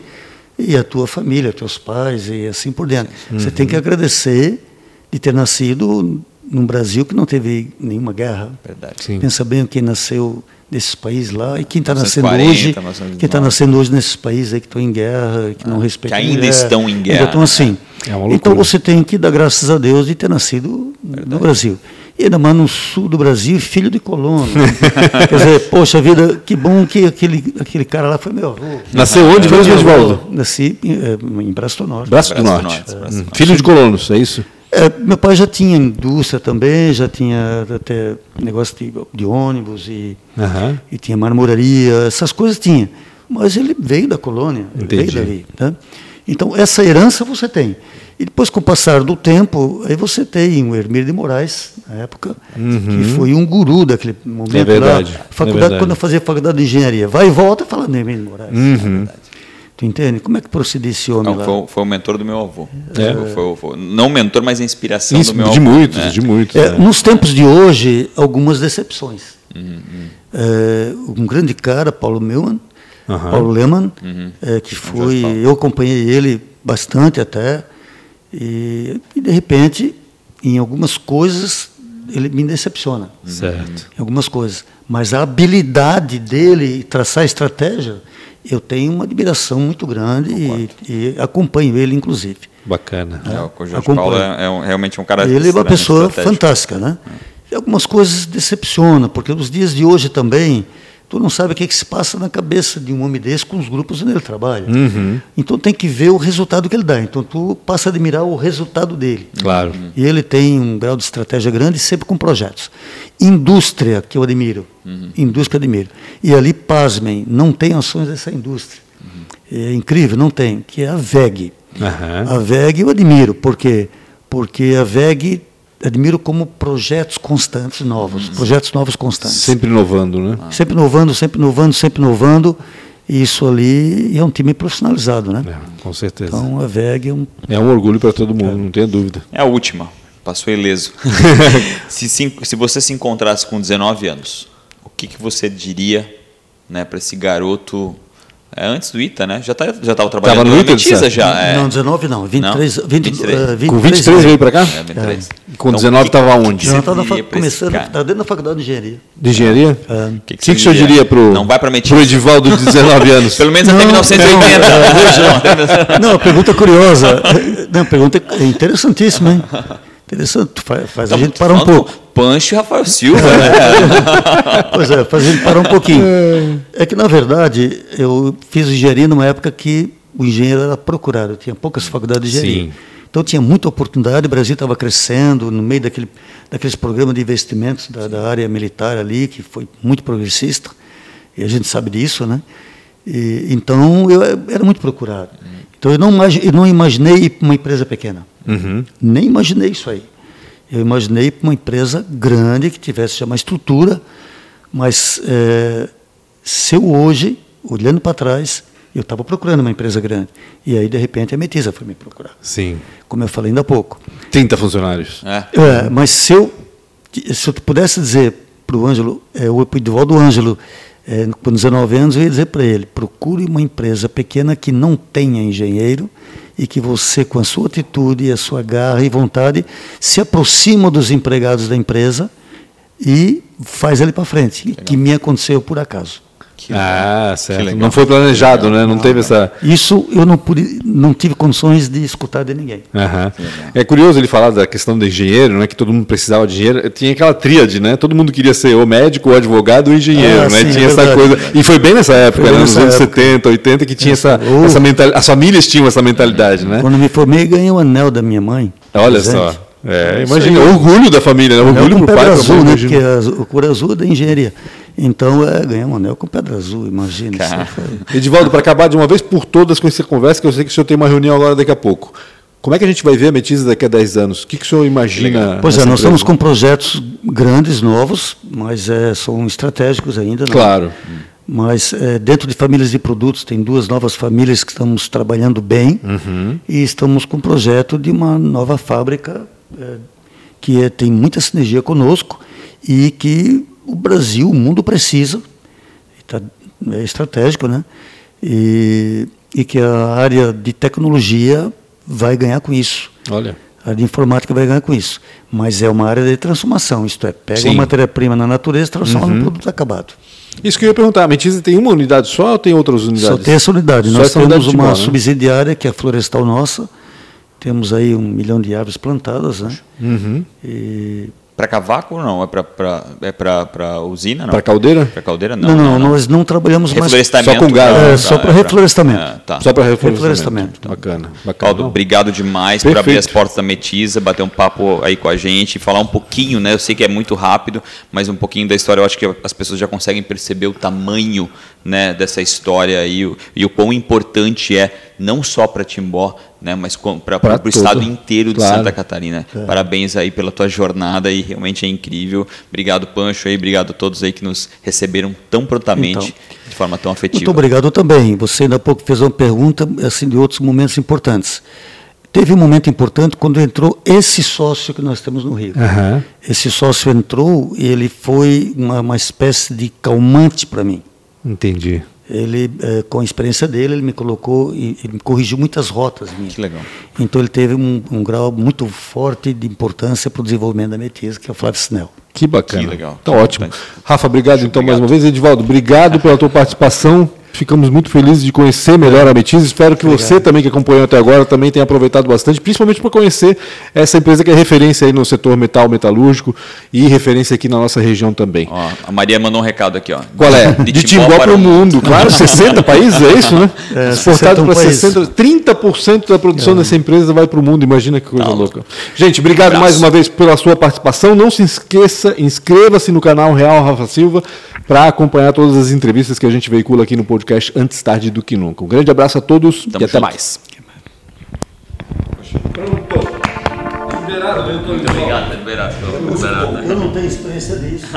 e a tua família, teus pais e assim por diante. Uhum. Você tem que agradecer de ter nascido num Brasil que não teve nenhuma guerra. Verdade. Sim. Pensa bem quem nasceu nesses países lá e quem está nascendo 40, hoje, quem está nascendo hoje nesses países aí que estão em guerra, que ah, não respeitam que ainda estão em guerra. Então assim, é então você tem que dar graças a Deus de ter nascido Verdade. no Brasil. E ainda mais no sul do Brasil, filho de colono. Quer dizer, poxa vida, que bom que aquele, aquele cara lá foi meu avô. Nasceu onde mesmo, Oswaldo? Nasci em, eh, em Braço do Norte. Braço do Norte. Norte. É. Norte. Filho de colonos, é isso? É, meu pai já tinha indústria também, já tinha até negócio de, de ônibus e, uhum. e tinha marmoraria, essas coisas tinha. Mas ele veio da colônia, veio dali. Tá? Então, essa herança você tem. E depois, com o passar do tempo, aí você tem o Hermílio de Moraes, na época, uhum. que foi um guru daquele momento é verdade, lá. Faculdade, é verdade. quando eu fazia faculdade de engenharia. Vai e volta falando Hermílio de Moraes. Uhum. É Tu entende? Como é que procedia esse homem não, lá? Foi, foi, o mentor do meu avô. É. Foi, foi, não mentor, mas a inspiração Isso, do meu de avô. Muitos, né? De muitos, é, né? Nos tempos de hoje, algumas decepções. Uhum. É, um grande cara, Paulo Neumann, uhum. Paulo Lehmann, uhum. É, que foi... Eu acompanhei ele bastante até, e, e de repente, em algumas coisas, ele me decepciona. Certo. Em algumas coisas. Mas a habilidade dele traçar estratégia, eu tenho uma admiração muito grande e, e, acompanho ele, inclusive. Bacana. É, o Jorge Paulo é, é um, realmente um cara. Ele é uma pessoa fantástica, né? E algumas coisas decepcionam, porque nos dias de hoje também tu não sabe o que, é que, se passa na cabeça de um homem desse com os grupos onde ele trabalha. Uhum. Então tem que ver o resultado que ele dá. Então tu passa a admirar o resultado dele. Claro. E ele tem um grau de estratégia grande, sempre com projetos. Indústria, que eu admiro. Uhum. Indústria que eu admiro. E ali, pasmem, não tem ações dessa indústria. Uhum. É incrível, não tem, que é a VEG. A VEG eu admiro, por quê? Porque a VEG admiro como projetos constantes novos, projetos novos constantes. Sempre inovando, né? Ah. Sempre inovando, sempre inovando, sempre inovando. E isso ali é um time profissionalizado, né? É, com certeza. Então a VEG é um... É um orgulho para todo mundo, é. não tenha dúvida. É a última, passou ileso. se, se, se, você se encontrasse com 19 anos, o que, que você diria né, para esse garoto é antes do ITA, né? Já tá, já estava trabalhando tava no ITA, Metiza já. É. Não, 19 não, 23, não? 20, 23. Uh, 23 com 23 veio para cá? É, 23. É. Com 19 estava onde? Já estava começando, estava dentro da faculdade de engenharia. De engenharia? O é. que, que, que, que o senhor diria para o não vai para Metiza. Pro Edivaldo de 19 anos? Pelo menos até 1980. Não, não, pergunta curiosa. Não, pergunta interessantíssima, hein? Interessante, faz, faz a gente parar um pouco. Pancho e Rafael Silva, né? pois é, faz a gente parar um pouquinho. É que, na verdade, eu fiz engenharia numa época que o engenheiro era procurado, tinha poucas faculdades de engenharia. Sim. Então tinha muita oportunidade, o Brasil estava crescendo no meio daquele, daqueles programas de investimentos da, da, área militar ali, que foi muito progressista, e a gente sabe disso, né? E, então eu era muito procurado. Então eu não, eu não imaginei uma empresa pequena. Uhum. Nem imaginei isso aí. Eu imaginei uma empresa grande que tivesse já uma estrutura, mas é, se eu hoje, olhando para trás, eu estava procurando uma empresa grande. E aí, de repente, a Metiza foi me procurar. Sim. Como eu falei ainda há pouco. 30 funcionários. É. é mas se eu, se eu pudesse dizer para o Ângelo, é, o Edivaldo Ângelo, é, com 19 anos, eu ia dizer para ele: procure uma empresa pequena que não tenha engenheiro e que você, com a sua atitude, a sua garra e vontade, se aproxima dos empregados da empresa e faz ele para frente, Legal. que me aconteceu por acaso. Que ah, certo. Não foi planejado, né? Não, não teve essa. Isso eu não pude, não tive condições de escutar de ninguém. Uhum. É curioso ele falar da questão do engenheiro, né? Que todo mundo precisava de engenheiro. Tinha aquela tríade, né? Todo mundo queria ser o médico, o advogado, o engenheiro, ah, né? Sim, tinha é essa coisa. E foi bem nessa época, né? Nos anos época. 70, 80, que tinha essa, essa mentalidade. As famílias tinham essa mentalidade, né? Quando me formei, ganhei o um anel da minha mãe. Olha presente. só. É, imagina, orgulho da família, né? orgulho para o pai. Azul, né? Porque a, o cor azul é da engenharia. Então, é, ganhar um anel com pedra azul, imagina. Edivaldo, para acabar de uma vez por todas com essa conversa, que eu sei que o senhor tem uma reunião agora daqui a pouco. Como é que a gente vai ver a Metiza daqui a 10 anos? O que, que o senhor imagina? Pois é, nós empresa? estamos com projetos grandes, novos, mas é, são estratégicos ainda. Né? Claro. Mas é, dentro de famílias de produtos, tem duas novas famílias que estamos trabalhando bem uhum. e estamos com um projeto de uma nova fábrica é, que é, tem muita sinergia conosco e que o Brasil, o mundo precisa, tá, é estratégico, né? E, e que a área de tecnologia vai ganhar com isso. Olha. A área de informática vai ganhar com isso. Mas é uma área de transformação, isto é, pega Sim. uma matéria-prima na natureza e transforma uhum. num produto acabado. Isso que eu ia perguntar, a Metisa tem uma unidade só ou tem outras unidades? Só tem essa unidade. Só Nós temos unidade uma né? subsidiária, que é a Florestal Nossa, temos aí um milhão de árvores plantadas, né? Uhum. E para cavaco ou não? É para é para usina? Para caldeira? Para caldeira não não, não, não. Nós não trabalhamos mais só com gás. É, só para reflorestamento. É, tá. Só para reflorestamento. reflorestamento. Bacana. Bacana. Aldo, obrigado demais Perfeito. por abrir as portas da Metiza, bater um papo aí com a gente, falar um pouquinho, né? Eu sei que é muito rápido, mas um pouquinho da história. Eu acho que as pessoas já conseguem perceber o tamanho né, dessa história e, e o quão importante é não só para Timbó, né, mas para o estado inteiro claro. de Santa Catarina. É. Parabéns aí pela tua jornada e realmente é incrível. Obrigado, Pancho, aí, obrigado a todos aí que nos receberam tão prontamente, então, de forma tão afetiva. Muito obrigado também. Você ainda há pouco fez uma pergunta assim, de outros momentos importantes. Teve um momento importante quando entrou esse sócio que nós temos no Rio. Uhum. Esse sócio entrou e ele foi uma, uma espécie de calmante para mim. Entendi. Ele, é, com a experiência dele, ele me colocou e ele me corrigiu muitas rotas minhas. Que legal. Então ele teve um, um grau muito forte de importância para o desenvolvimento da Metiza, que é o Flávio Snell. Que bacana. Que legal. Tá ótimo. Rafa, obrigado então obrigado. mais uma vez. Edivaldo, obrigado pela tua participação. Ficamos muito felizes de conhecer melhor a Metiz. Espero que Obrigado. você também, que acompanhou até agora, também tenha aproveitado bastante, principalmente para conhecer essa empresa que é referência aí no setor metal metalúrgico e referência aqui na nossa região também. Ó, a Maria mandou um recado aqui. Ó. Qual é? De, de Timbó para o mundo. Claro, 60 países, é isso, né? É, Exportado para 60, 30% da produção é. dessa empresa vai para o mundo. Imagina que coisa Não. louca. Gente, obrigado mais uma vez pela sua participação. Não se esqueça, inscreva-se no canal Real Rafa Silva para acompanhar todas as entrevistas que a gente veicula aqui no podcast antes tarde do que nunca. Um grande abraço a todos Tamo e até junto. mais. Pronto. Liberado, Muito obrigado, liberado. Eu não tenho experiência disso.